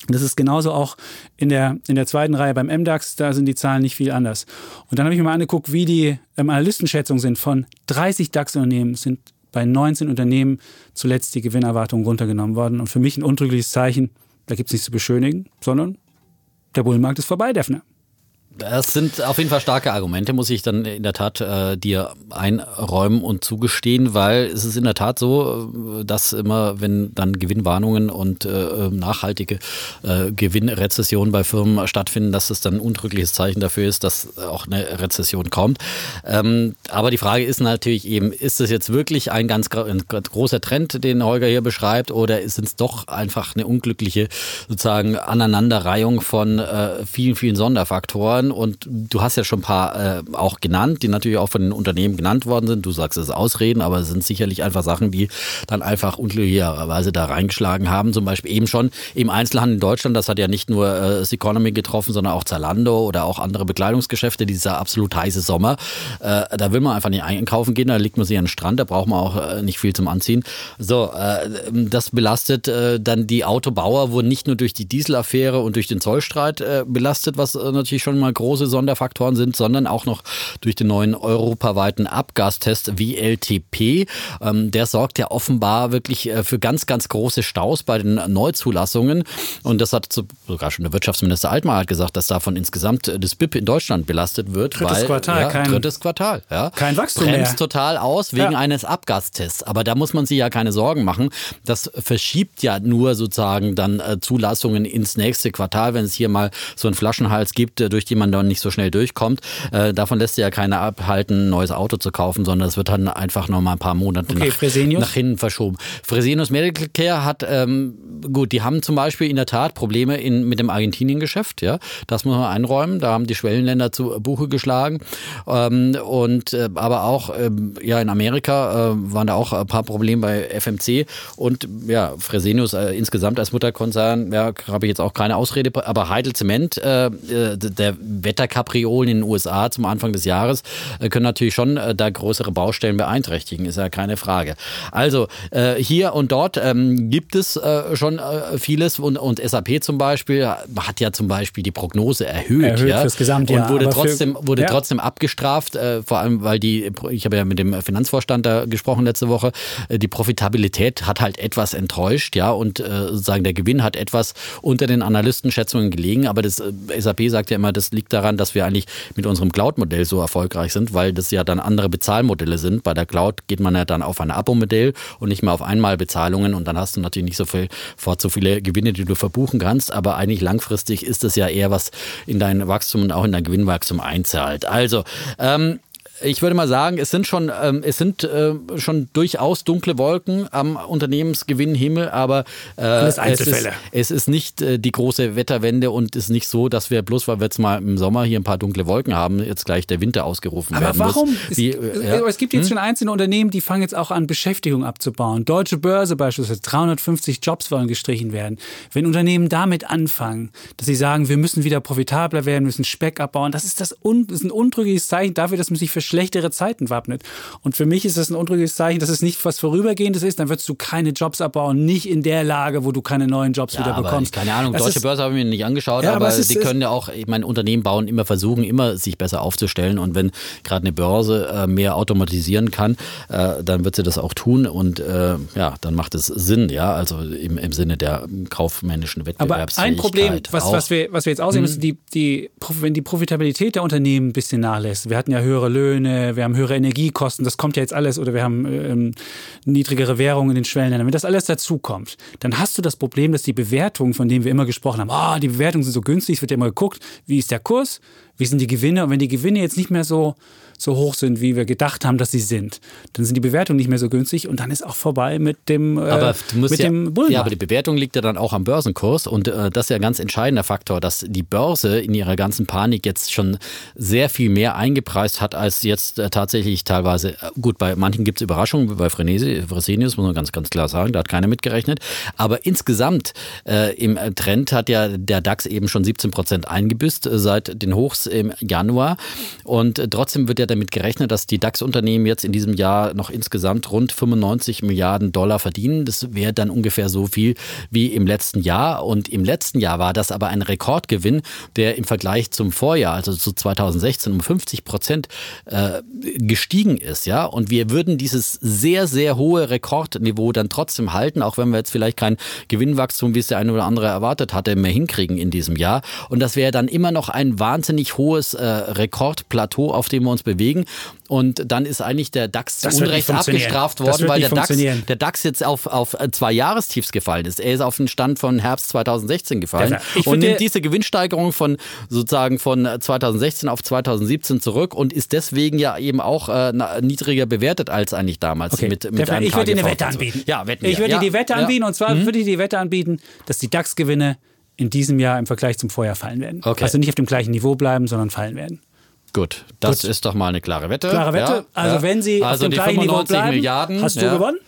Das ist genauso auch in der, in der zweiten Reihe beim MDAX, da sind die Zahlen nicht viel anders. Und dann habe ich mir mal angeguckt, wie die ähm, Analystenschätzungen sind von 30 DAX-Unternehmen, sind bei 19 Unternehmen zuletzt die Gewinnerwartungen runtergenommen worden. Und für mich ein untrügliches Zeichen, da gibt es nichts zu beschönigen, sondern der Bullenmarkt ist vorbei, Defner. Das sind auf jeden Fall starke Argumente, muss ich dann in der Tat äh, dir einräumen und zugestehen, weil es ist in der Tat so, äh, dass immer, wenn dann Gewinnwarnungen und äh, nachhaltige äh, Gewinnrezessionen bei Firmen stattfinden, dass es dann ein untrügliches Zeichen dafür ist, dass auch eine Rezession kommt. Ähm, aber die Frage ist natürlich eben, ist das jetzt wirklich ein ganz, ein großer Trend, den Holger hier beschreibt, oder sind es doch einfach eine unglückliche sozusagen Aneinanderreihung von äh, vielen, vielen Sonderfaktoren? Hören und du hast ja schon ein paar äh, auch genannt, die natürlich auch von den Unternehmen genannt worden sind. Du sagst es Ausreden, aber es sind sicherlich einfach Sachen, die dann einfach unglücklicherweise da reingeschlagen haben. Zum Beispiel eben schon im Einzelhandel in Deutschland, das hat ja nicht nur äh, das Economy getroffen, sondern auch Zalando oder auch andere Bekleidungsgeschäfte, dieser absolut heiße Sommer. Äh, da will man einfach nicht einkaufen gehen, da liegt man sich an den Strand, da braucht man auch äh, nicht viel zum Anziehen. So, äh, das belastet äh, dann die Autobauer, wurden nicht nur durch die Dieselaffäre und durch den Zollstreit belastet, was natürlich schon mal große Sonderfaktoren sind, sondern auch noch durch den neuen europaweiten Abgastest WLTP. Ähm, der sorgt ja offenbar wirklich äh, für ganz, ganz große Staus bei den Neuzulassungen. Und das hat sogar schon der Wirtschaftsminister Altmaier hat gesagt, dass davon insgesamt das BIP in Deutschland belastet wird. Drittes weil, Quartal, ja, kein, drittes Quartal. Ja. Kein Wachstum Bremst mehr. total aus wegen Ja. eines Abgastests. Aber da muss man sich ja keine Sorgen machen. Das verschiebt ja nur sozusagen dann äh, Zulassungen ins nächste Quartal, wenn es hier mal so einen Flaschenhals gibt, äh, durch den man dann nicht so schnell durchkommt. Äh, davon lässt sich ja keiner abhalten, ein neues Auto zu kaufen, sondern es wird dann einfach noch mal ein paar Monate Okay, nach, Fresenius? nach hinten verschoben. Fresenius Medical Care hat, ähm, gut, die haben zum Beispiel in der Tat Probleme in, mit dem Argentinien-Geschäft, ja. Das muss man einräumen. Da haben die Schwellenländer zu Buche geschlagen. Ähm, und äh, aber auch ähm, ja in Amerika äh, waren da auch ein paar Probleme bei FMC und ja, Fresenius äh, insgesamt als Mutterkonzern, ja, habe ich jetzt auch keine Ausrede, aber Heidel Zement, äh, äh, der Wetterkapriolen in den USA zum Anfang des Jahres äh, können natürlich schon äh, da größere Baustellen beeinträchtigen, ist ja keine Frage. Also äh, hier und dort ähm, gibt es schon vieles und, und SAP zum Beispiel hat ja zum Beispiel die Prognose erhöht, Erhöht ja, fürs Gesamtjahr, und wurde aber für- trotzdem wurde ja. trotzdem abgestraft, vor allem weil die ich habe ja mit dem Finanzvorstand da gesprochen letzte Woche, die Profitabilität hat halt etwas enttäuscht, ja und sozusagen der Gewinn hat etwas unter den Analystenschätzungen gelegen, aber das SAP sagt ja immer, das liegt daran, dass wir eigentlich mit unserem Cloud-Modell so erfolgreich sind, weil das ja dann andere Bezahlmodelle sind. Bei der Cloud geht man ja dann auf ein Abo-Modell und nicht mehr auf Einmalbezahlungen und dann hast du natürlich nicht so viel fort so viele Gewinne, die du verbuchen kannst, aber eigentlich langfristig ist es ja eher was in dein Wachstum und auch in dein Gewinnwachstum einzahlt. Also ähm, ich würde mal sagen, es sind schon, ähm, es sind äh, schon durchaus dunkle Wolken am Unternehmensgewinnhimmel, aber äh, es, ist, es ist nicht äh, die große Wetterwende und es ist nicht so, dass wir bloß, weil wir jetzt mal im Sommer hier ein paar dunkle Wolken haben, jetzt gleich der Winter ausgerufen Aber werden warum? muss. Es, Wie, äh, ja. Hm? es gibt jetzt schon einzelne Unternehmen, die fangen jetzt auch an, Beschäftigung abzubauen. Deutsche Börse beispielsweise, 350 Jobs wollen gestrichen werden. Wenn Unternehmen damit anfangen, dass sie sagen, wir müssen wieder profitabler werden, müssen Speck abbauen, das ist, das, un, das ist ein untrügliches Zeichen dafür, dass man sich für schlechtere Zeiten wappnet. Und für mich ist das ein untrügliches Zeichen, dass es nicht was Vorübergehendes ist, dann wirst du keine Jobs abbauen, nicht in der Lage, wo du keine neuen Jobs wieder Ja, aber bekommst. keine Ahnung, Das deutsche ist- Börse habe ich mir nicht angeschaut, Ja, aber aber, ist- die können ja auch, ich meine, Unternehmen bauen immer, versuchen immer, sich besser aufzustellen und wenn gerade eine Börse äh, mehr automatisieren kann, äh, dann wird sie das auch tun und äh, ja, dann macht es Sinn, ja, also im, im Sinne der kaufmännischen Aber Wettbewerbsfähigkeit. ein Problem, was, was, wir, was wir jetzt aussehen müssen, die, die, wenn die Profitabilität der Unternehmen ein bisschen nachlässt. Wir hatten ja höhere Löhne, wir haben höhere Energiekosten, das kommt ja jetzt alles, oder wir haben ähm, niedrigere Währungen in den Schwellenländern. Wenn das alles dazukommt, dann hast du das Problem, dass die Bewertungen, von denen wir immer gesprochen haben, ah, die Bewertungen sind so günstig, es wird ja immer geguckt, wie ist der Kurs, wie sind die Gewinne und wenn die Gewinne jetzt nicht mehr so, so hoch sind, wie wir gedacht haben, dass sie sind, dann sind die Bewertungen nicht mehr so günstig und dann ist auch vorbei mit dem, äh, mit ja, dem Bullenmarkt. ja, aber die Bewertung liegt ja dann auch am Börsenkurs und äh, das ist ja ein ganz entscheidender Faktor, dass die Börse in ihrer ganzen Panik jetzt schon sehr viel mehr eingepreist hat, als jetzt äh, tatsächlich teilweise, äh, gut, bei manchen gibt es Überraschungen, bei Frenesi, Fresenius, muss man ganz, ganz klar sagen, da hat keiner mitgerechnet, aber insgesamt äh, im Trend hat ja der DAX eben schon 17 Prozent eingebüßt äh, seit den Hochs im Januar. Und äh, trotzdem wird ja damit gerechnet, dass die DAX-Unternehmen jetzt in diesem Jahr noch insgesamt rund 95 Milliarden Dollar verdienen. Das wäre dann ungefähr so viel wie im letzten Jahr. Und im letzten Jahr war das aber ein Rekordgewinn, der im Vergleich zum Vorjahr, also zu 2016, um 50 Prozent äh, gestiegen ist, ja. Und wir würden dieses sehr, sehr hohe Rekordniveau dann trotzdem halten, auch wenn wir jetzt vielleicht kein Gewinnwachstum, wie es der eine oder andere erwartet hatte, mehr hinkriegen in diesem Jahr. Und das wäre dann immer noch ein wahnsinnig hohes äh, Rekordplateau, auf dem wir uns bewegen. Und dann ist eigentlich der DAX zu Unrecht abgestraft worden, weil der DAX, der DAX jetzt auf, auf zwei Jahrestiefs gefallen ist. Er ist auf den Stand von Herbst 2016 gefallen und nimmt diese Gewinnsteigerung von sozusagen von 2016 auf 2017 zurück und ist deswegen ja eben auch äh, niedriger bewertet als eigentlich damals. Okay. Mit, mit einem ich würde dir eine Wette anbieten. Ja, wetten ich würde ja. dir die Wette anbieten und zwar mhm. würde ich die Wette anbieten, dass die DAX-Gewinne in diesem Jahr im Vergleich zum Vorjahr fallen werden. Okay. Also nicht auf dem gleichen Niveau bleiben, sondern fallen werden. Gut, das Gut. ist doch mal eine klare Wette. Klare Wette. Ja, also ja. wenn Sie also auf dem gleichen Niveau bleiben, Milliarden, hast du ja. gewonnen.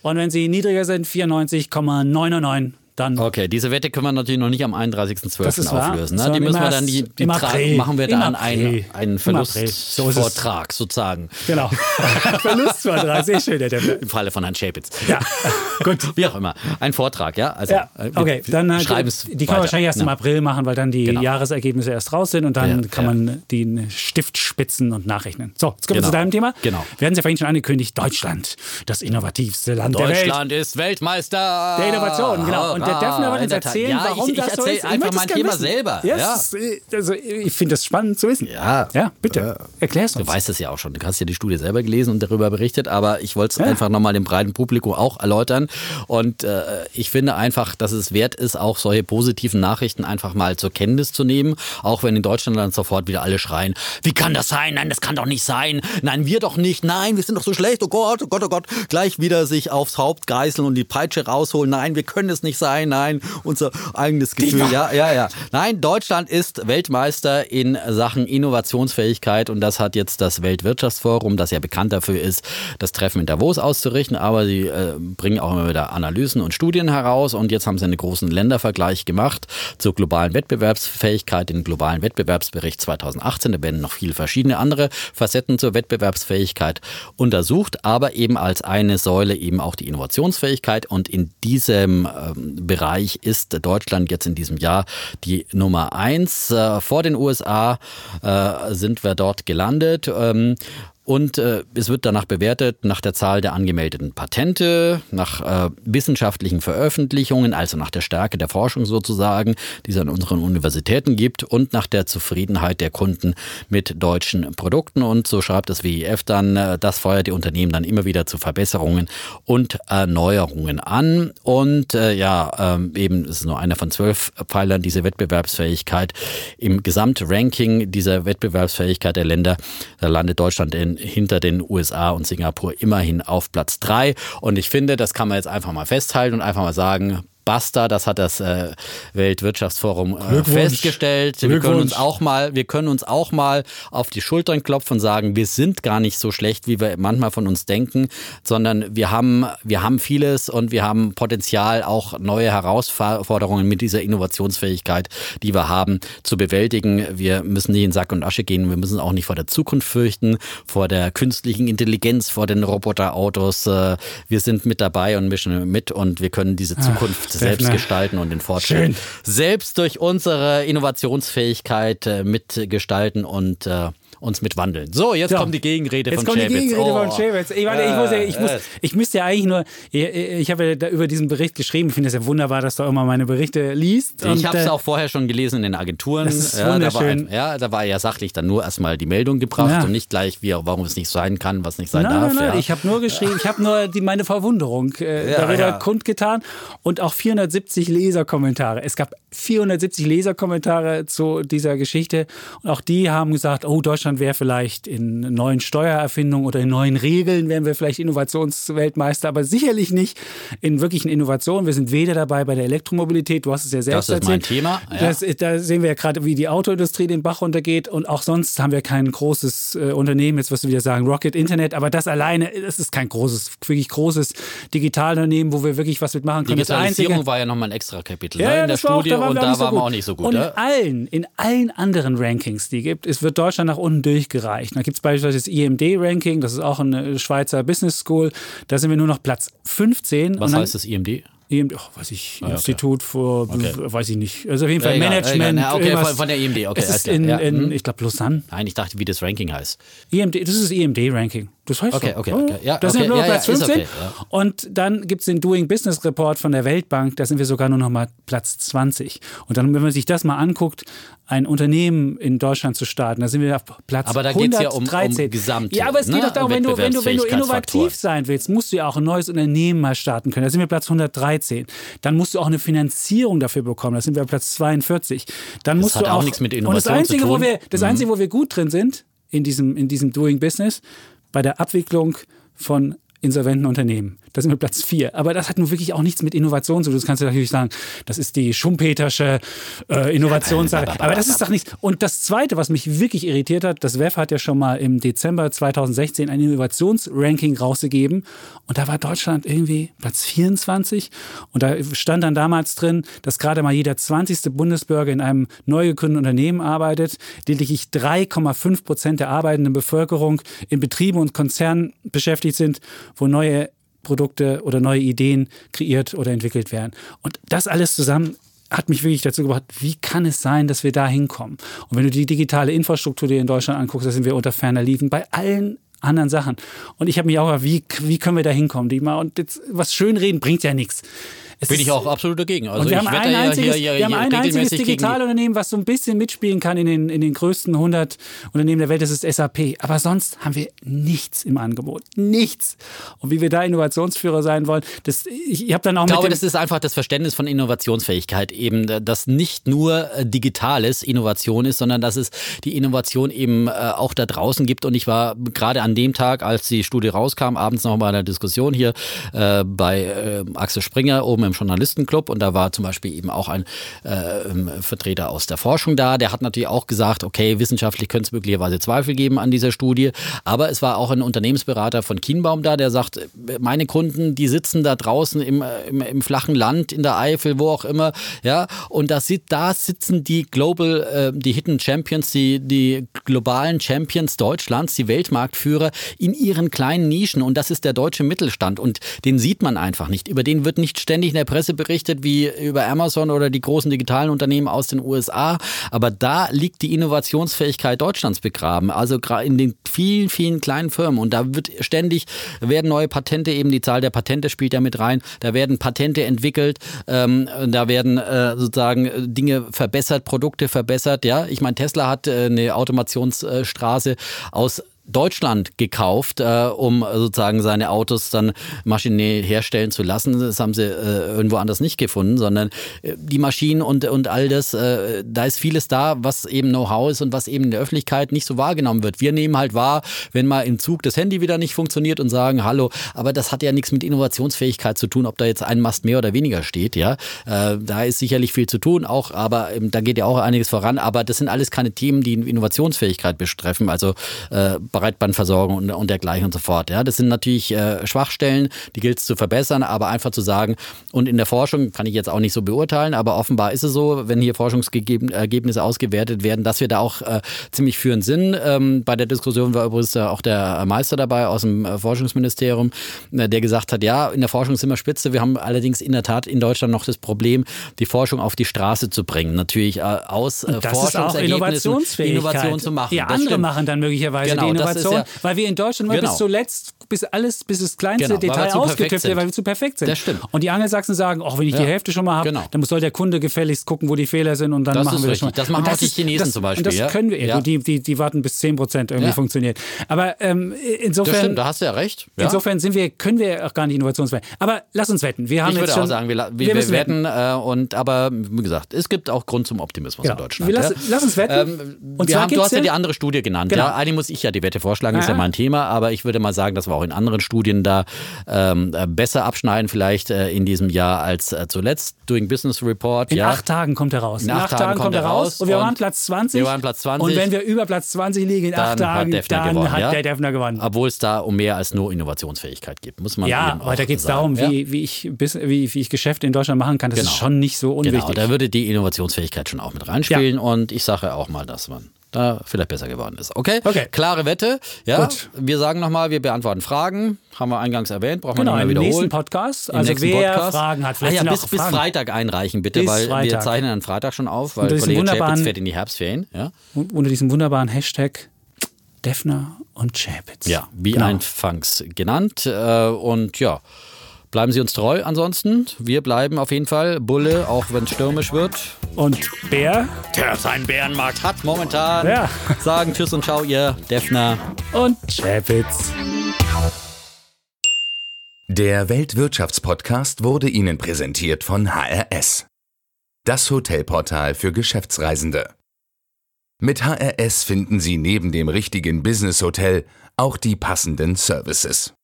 Und wenn Sie niedriger sind, 94,999 dann. Okay, diese Wette können wir natürlich noch nicht am 31.12. auflösen. Ne? Die müssen wir dann, die, die machen wir dann einen, einen Verlustvortrag so sozusagen. Genau. [LAUGHS] Verlustvortrag, sehr schön. Der Im Falle von Herrn Schäpitz. Ja, [LAUGHS] gut. Wie auch immer. Ein Vortrag, ja? Also, ja. Äh, okay, dann äh, schreiben es. Die kann man wahrscheinlich erst im April machen, weil dann die genau. Jahresergebnisse erst raus sind und dann ja, kann ja. man den Stift spitzen und nachrechnen. So, jetzt kommen genau. wir zu deinem Thema. Genau. Wir hatten es ja vorhin schon angekündigt: Deutschland, das innovativste Land der Welt. Deutschland ist Weltmeister der Innovation, genau. Und der darf mir aber jetzt erzählen, ja, warum ich, ich das so ist. einfach mein Thema wissen. selber. Yes. Ja. Also ich finde das spannend zu wissen. Ja, ja bitte. Erklär es uns. Du weißt es ja auch schon. Du hast ja die Studie selber gelesen und darüber berichtet, aber ich wollte es ja. einfach nochmal dem breiten Publikum auch erläutern. Und äh, ich finde einfach, dass es wert ist, auch solche positiven Nachrichten einfach mal zur Kenntnis zu nehmen. Auch wenn in Deutschland dann sofort wieder alle schreien, wie kann das sein? Nein, das kann doch nicht sein. Nein, wir doch nicht. Nein, wir sind doch so schlecht. Oh Gott, oh Gott, oh Gott. Gleich wieder sich aufs Haupt geißeln und die Peitsche rausholen. Nein, wir können es nicht sein. Nein, unser eigenes Gefühl. Ja, ja, ja. Nein, Deutschland ist Weltmeister in Sachen Innovationsfähigkeit und das hat jetzt das Weltwirtschaftsforum, das ja bekannt dafür ist, das Treffen in Davos auszurichten, aber sie äh, bringen auch immer wieder Analysen und Studien heraus und jetzt haben sie einen großen Ländervergleich gemacht zur globalen Wettbewerbsfähigkeit, den globalen Wettbewerbsbericht 2018. Da werden noch viele verschiedene andere Facetten zur Wettbewerbsfähigkeit untersucht, aber eben als eine Säule eben auch die Innovationsfähigkeit und in diesem ähm, Bereich ist Deutschland jetzt in diesem Jahr die Nummer eins. Äh, vor den USA äh, sind wir dort gelandet. Ähm, und äh, es wird danach bewertet, nach der Zahl der angemeldeten Patente, nach äh, wissenschaftlichen Veröffentlichungen, also nach der Stärke der Forschung sozusagen, die es an unseren Universitäten gibt und nach der Zufriedenheit der Kunden mit deutschen Produkten. Und so schreibt das WIF dann, äh, das feuert die Unternehmen dann immer wieder zu Verbesserungen und Erneuerungen an. Und äh, ja, äh, eben ist nur einer von zwölf Pfeilern diese Wettbewerbsfähigkeit. Im Gesamtranking dieser Wettbewerbsfähigkeit der Länder, da landet Deutschland in hinter den USA und Singapur immerhin auf Platz drei. Und ich finde, das kann man jetzt einfach mal festhalten und einfach mal sagen, Basta, das hat das äh, Weltwirtschaftsforum äh, festgestellt. Wir können uns auch mal, wir können uns auch mal auf die Schultern klopfen und sagen, wir sind gar nicht so schlecht, wie wir manchmal von uns denken, sondern wir haben, wir haben vieles und wir haben Potenzial, auch neue Herausforderungen mit dieser Innovationsfähigkeit, die wir haben, zu bewältigen. Wir müssen nicht in Sack und Asche gehen, wir müssen auch nicht vor der Zukunft fürchten, vor der künstlichen Intelligenz, vor den Roboterautos. Äh, wir sind mit dabei und mischen mit und wir können diese Zukunft selbst gestalten und den Fortschritt Schön. selbst durch unsere Innovationsfähigkeit äh, mitgestalten und äh, uns mitwandeln. So, jetzt ja. kommt die Gegenrede jetzt von kommt Schäbitz. Die Gegenrede oh. von Schäbitz. Ich, warte, ich, muss, ich, muss, ich müsste ja eigentlich nur, ich, ich habe ja da über diesen Bericht geschrieben. Ich finde es ja wunderbar, dass du immer meine Berichte liest. Ich habe es äh, auch vorher schon gelesen in den Agenturen. Das ist ja, wunderschön. Da war, ja, da war ja sachlich dann nur erstmal die Meldung gebracht ja. und nicht gleich, wie, warum es nicht sein kann, was nicht sein nein, darf. Nein, nein, ich habe nur geschrieben, ich habe nur die, meine Verwunderung äh, darüber kundgetan und auch 470 Leserkommentare. Es gab 470 Leserkommentare zu dieser Geschichte und auch die haben gesagt, oh, Deutschland wäre vielleicht in neuen Steuererfindungen oder in neuen Regeln wären wir vielleicht Innovationsweltmeister, aber sicherlich nicht in wirklichen Innovationen. Wir sind weder dabei bei der Elektromobilität, du hast es ja selbst das ist erzählt. mein Thema. Ja. Das, da sehen wir ja gerade, wie die Autoindustrie den Bach runtergeht und auch sonst haben wir kein großes äh, Unternehmen, jetzt wirst du wieder sagen Rocket Internet, aber das alleine, das ist kein großes, wirklich großes Digitalunternehmen, wo wir wirklich was mitmachen können. Digitalisierung war ja nochmal ein extra Kapitel ja, ne, in der Studie auch, da und da waren wir auch nicht so gut. Und in allen, in allen anderen Rankings, die gibt, es wird Deutschland nach unten durchgereicht gereicht. Da gibt es beispielsweise das IMD-Ranking, das ist auch eine Schweizer Business School. Da sind wir nur noch Platz 15. Was heißt das IMD? EMD, oh, weiß ich, Ah, okay. Institut für, Okay. weiß ich nicht. Also auf jeden Fall Egal, Management. egal, okay, von- von der EMD, okay, Es ist in, ja, in mhm. ich glaube, Lausanne. Nein, ich dachte, wie das Ranking heißt. EMD, das ist das EMD-Ranking. Das heißt Okay, so. okay, okay. Ja, da sind okay, wir nur ja, Platz ja, ist 15. okay, ja. Und dann gibt es den Doing Business Report von der Weltbank, da sind wir sogar nur noch mal Platz 20. Und dann, wenn man sich das mal anguckt, ein Unternehmen in Deutschland zu starten, da sind wir auf Platz Aber da geht's ja um- um 113. gesamte, Ja, aber es geht ne, doch darum, wenn du, wenn, du, wenn du innovativ sein willst, musst du ja auch ein neues Unternehmen mal starten können. Da sind wir Platz 113. Dann musst du auch eine Finanzierung dafür bekommen. Da sind wir Platz 42. Dann musst hat du auch auch nichts mit Und das Innovation zu Einzige, tun. Mhm. wo wir, das Einzige, wo wir gut drin sind, in diesem, in diesem Doing Business, bei der Abwicklung von insolventen Unternehmen. Da sind wir Platz vier. Aber das hat nun wirklich auch nichts mit Innovation zu tun. Das kannst du natürlich sagen, das ist die Schumpetersche äh, Innovationssache. Aber das ist doch nichts. Und das Zweite, was mich wirklich irritiert hat, das WEF hat ja schon mal im Dezember 2016 ein Innovationsranking rausgegeben. Und da war Deutschland irgendwie Platz 24. Und da stand dann damals drin, dass gerade mal jeder 20. Bundesbürger in einem neu gegründeten Unternehmen arbeitet. Lediglich 3,5 Prozent der arbeitenden Bevölkerung in Betrieben und Konzernen beschäftigt sind, wo neue Produkte oder neue Ideen kreiert oder entwickelt werden. Und das alles zusammen hat mich wirklich dazu gebracht, wie kann es sein, dass wir da hinkommen? Und wenn du die digitale Infrastruktur dir in Deutschland anguckst, da sind wir unter ferner Liefen bei allen anderen Sachen. Und ich habe mich auch gefragt, wie, wie können wir da hinkommen? Und jetzt, was schönreden bringt ja nichts. Es Bin ich auch absolut dagegen. Also und wir haben ein einziges, hier, hier, wir haben ein einziges Digitalunternehmen, was so ein bisschen mitspielen kann in den, in den größten 100 Unternehmen der Welt, das ist SAP. Aber sonst haben wir nichts im Angebot. Nichts. Und wie wir da Innovationsführer sein wollen, das, ich, ich habe dann auch Ich glaube, das ist einfach das Verständnis von Innovationsfähigkeit eben, dass nicht nur äh, digitales Innovation ist, sondern dass es die Innovation eben äh, auch da draußen gibt. Und ich war gerade an dem Tag, als die Studie rauskam, abends noch mal in einer Diskussion hier äh, bei äh, Axel Springer oben im Journalistenclub. Und da war zum Beispiel eben auch ein äh, ähm, Vertreter aus der Forschung da. Der hat natürlich auch gesagt, okay, wissenschaftlich könnte es möglicherweise Zweifel geben an dieser Studie, aber es war auch ein Unternehmensberater von Kienbaum da, der sagt, äh, meine Kunden, die sitzen da draußen im, äh, im, im flachen Land, in der Eifel, wo auch immer, ja, und da, sit, da sitzen die Global, äh, die Hidden Champions, die, die globalen Champions Deutschlands, die Weltmarktführer in ihren kleinen Nischen. Und das ist der deutsche Mittelstand. Und den sieht man einfach nicht. Über den wird nicht ständig in der Presse berichtet wie über Amazon oder die großen digitalen Unternehmen aus den USA, aber da liegt die Innovationsfähigkeit Deutschlands begraben, also in den vielen, vielen kleinen Firmen. Und da wird ständig, werden neue Patente, eben die Zahl der Patente spielt ja mit rein, da werden Patente entwickelt, ähm, da werden äh, sozusagen Dinge verbessert, Produkte verbessert, ja, ich meine Tesla hat äh, eine Automationsstraße aus Deutschland gekauft, äh, um sozusagen seine Autos dann maschinell herstellen zu lassen. Das haben sie äh, irgendwo anders nicht gefunden, sondern äh, die Maschinen und, und all das, äh, da ist vieles da, was eben Know-how ist und was eben in der Öffentlichkeit nicht so wahrgenommen wird. Wir nehmen halt wahr, wenn mal im Zug das Handy wieder nicht funktioniert und sagen Hallo, aber das hat ja nichts mit Innovationsfähigkeit zu tun, ob da jetzt ein Mast mehr oder weniger steht, ja. Äh, da ist sicherlich viel zu tun, auch, aber ähm, da geht ja auch einiges voran, aber das sind alles keine Themen, die Innovationsfähigkeit betreffen, also äh, Breitbandversorgung und, und dergleichen und so fort. Ja, das sind natürlich äh, Schwachstellen, die gilt es zu verbessern, aber einfach zu sagen, und in der Forschung kann ich jetzt auch nicht so beurteilen, aber offenbar ist es so, wenn hier Forschungsergebnisse ausgewertet werden, dass wir da auch äh, ziemlich führend sind. Ähm, bei der Diskussion war übrigens äh, auch der Meister dabei aus dem äh, Forschungsministerium, äh, der gesagt hat, ja, in der Forschung sind wir spitze, wir haben allerdings in der Tat in Deutschland noch das Problem, die Forschung auf die Straße zu bringen. Natürlich äh, aus äh, Forschungsergebnissen. Innovation zu machen. Ja, Das andere stimmt. machen dann möglicherweise Genau, die Innovation, ja- weil wir in Deutschland mal Genau. bis zuletzt, bis alles, bis das kleinste Genau, Detail ausgeklüpft wird, weil wir zu perfekt sind. Das stimmt. Und die Angelsachsen sagen, auch wenn ich die Ja. Hälfte schon mal habe, Genau. dann muss soll der Kunde gefälligst gucken, wo die Fehler sind und dann Das machen wir das richtig. schon. Das machen auch die Chinesen das, zum Beispiel, das ja. können wir, Ja. die, die, die warten bis 10 Prozent irgendwie funktioniert. Aber ähm, insofern, Das stimmt, da hast du ja recht. Insofern sind wir, können wir auch gar nicht innovationsfähig. Aber lass uns wetten. Wir haben ich jetzt würde schon, auch sagen, wir, wir, wir wetten, äh, und aber wie gesagt, es gibt auch Grund zum Optimismus Genau. in Deutschland. Lassen- ja. lass uns wetten. Ähm, Und wir zwar haben, du hast ja ja- die andere Studie genannt. Genau. Ja, eigentlich muss ich ja die Wette vorschlagen, ist ja mein Thema, aber ich würde mal sagen, dass wir auch in anderen Studien da ähm, äh, besser abschneiden, vielleicht äh, in diesem Jahr als äh, zuletzt. Doing Business Report. In ja. acht Tagen kommt er raus. In acht Tagen kommt er raus Und wir waren Platz 20. wir waren Platz 20. Und wenn wir über Platz 20 liegen in acht hat Tagen, Defner dann gewonnen, hat ja? der Defner gewonnen. Obwohl es da um mehr als nur Innovationsfähigkeit geht, muss man Ja, aber da geht es darum, wie, wie, ich, wie, wie ich Geschäfte in Deutschland machen kann. Das Genau. ist schon nicht so unwichtig. Genau, da würde die Innovationsfähigkeit schon auch mit reinspielen und ich sage auch mal, dass man da vielleicht besser geworden ist. Okay? Okay. Klare Wette. Ja. Gut. Wir sagen nochmal, wir beantworten Fragen. Haben wir eingangs erwähnt, brauchen Genau, wir nicht mehr nächsten wiederholen. Podcast. Im Also nächsten wer Podcast. Fragen hat, ah, vielleicht ja, sind bis, bis. Freitag einreichen, bitte, Bis weil wir Freitag. zeichnen dann Freitag schon auf, weil Kollege Chapitz fährt in die Herbstferien. Ja, Und unter diesem wunderbaren Hashtag Defner und Chapitz. ja wie Genau. einfangs genannt. Äh, Und ja, bleiben Sie uns treu ansonsten. Wir bleiben auf jeden Fall Bulle, auch wenn es stürmisch wird. Und Bär Der seinen Bärenmarkt hat momentan. Ja. Sagen Tschüss und Ciao, ihr Defner. und Chapitz. Der Weltwirtschaftspodcast wurde Ihnen präsentiert von HRS. Das Hotelportal für Geschäftsreisende. Mit HRS finden Sie neben dem richtigen Business-Hotel auch die passenden Services.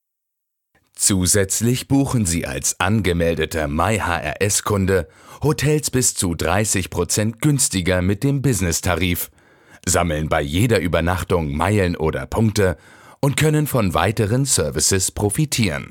Zusätzlich buchen Sie als angemeldeter MyHRS-Kunde Hotels bis zu 30% günstiger mit dem Business-Tarif, sammeln bei jeder Übernachtung Meilen oder Punkte und können von weiteren Services profitieren.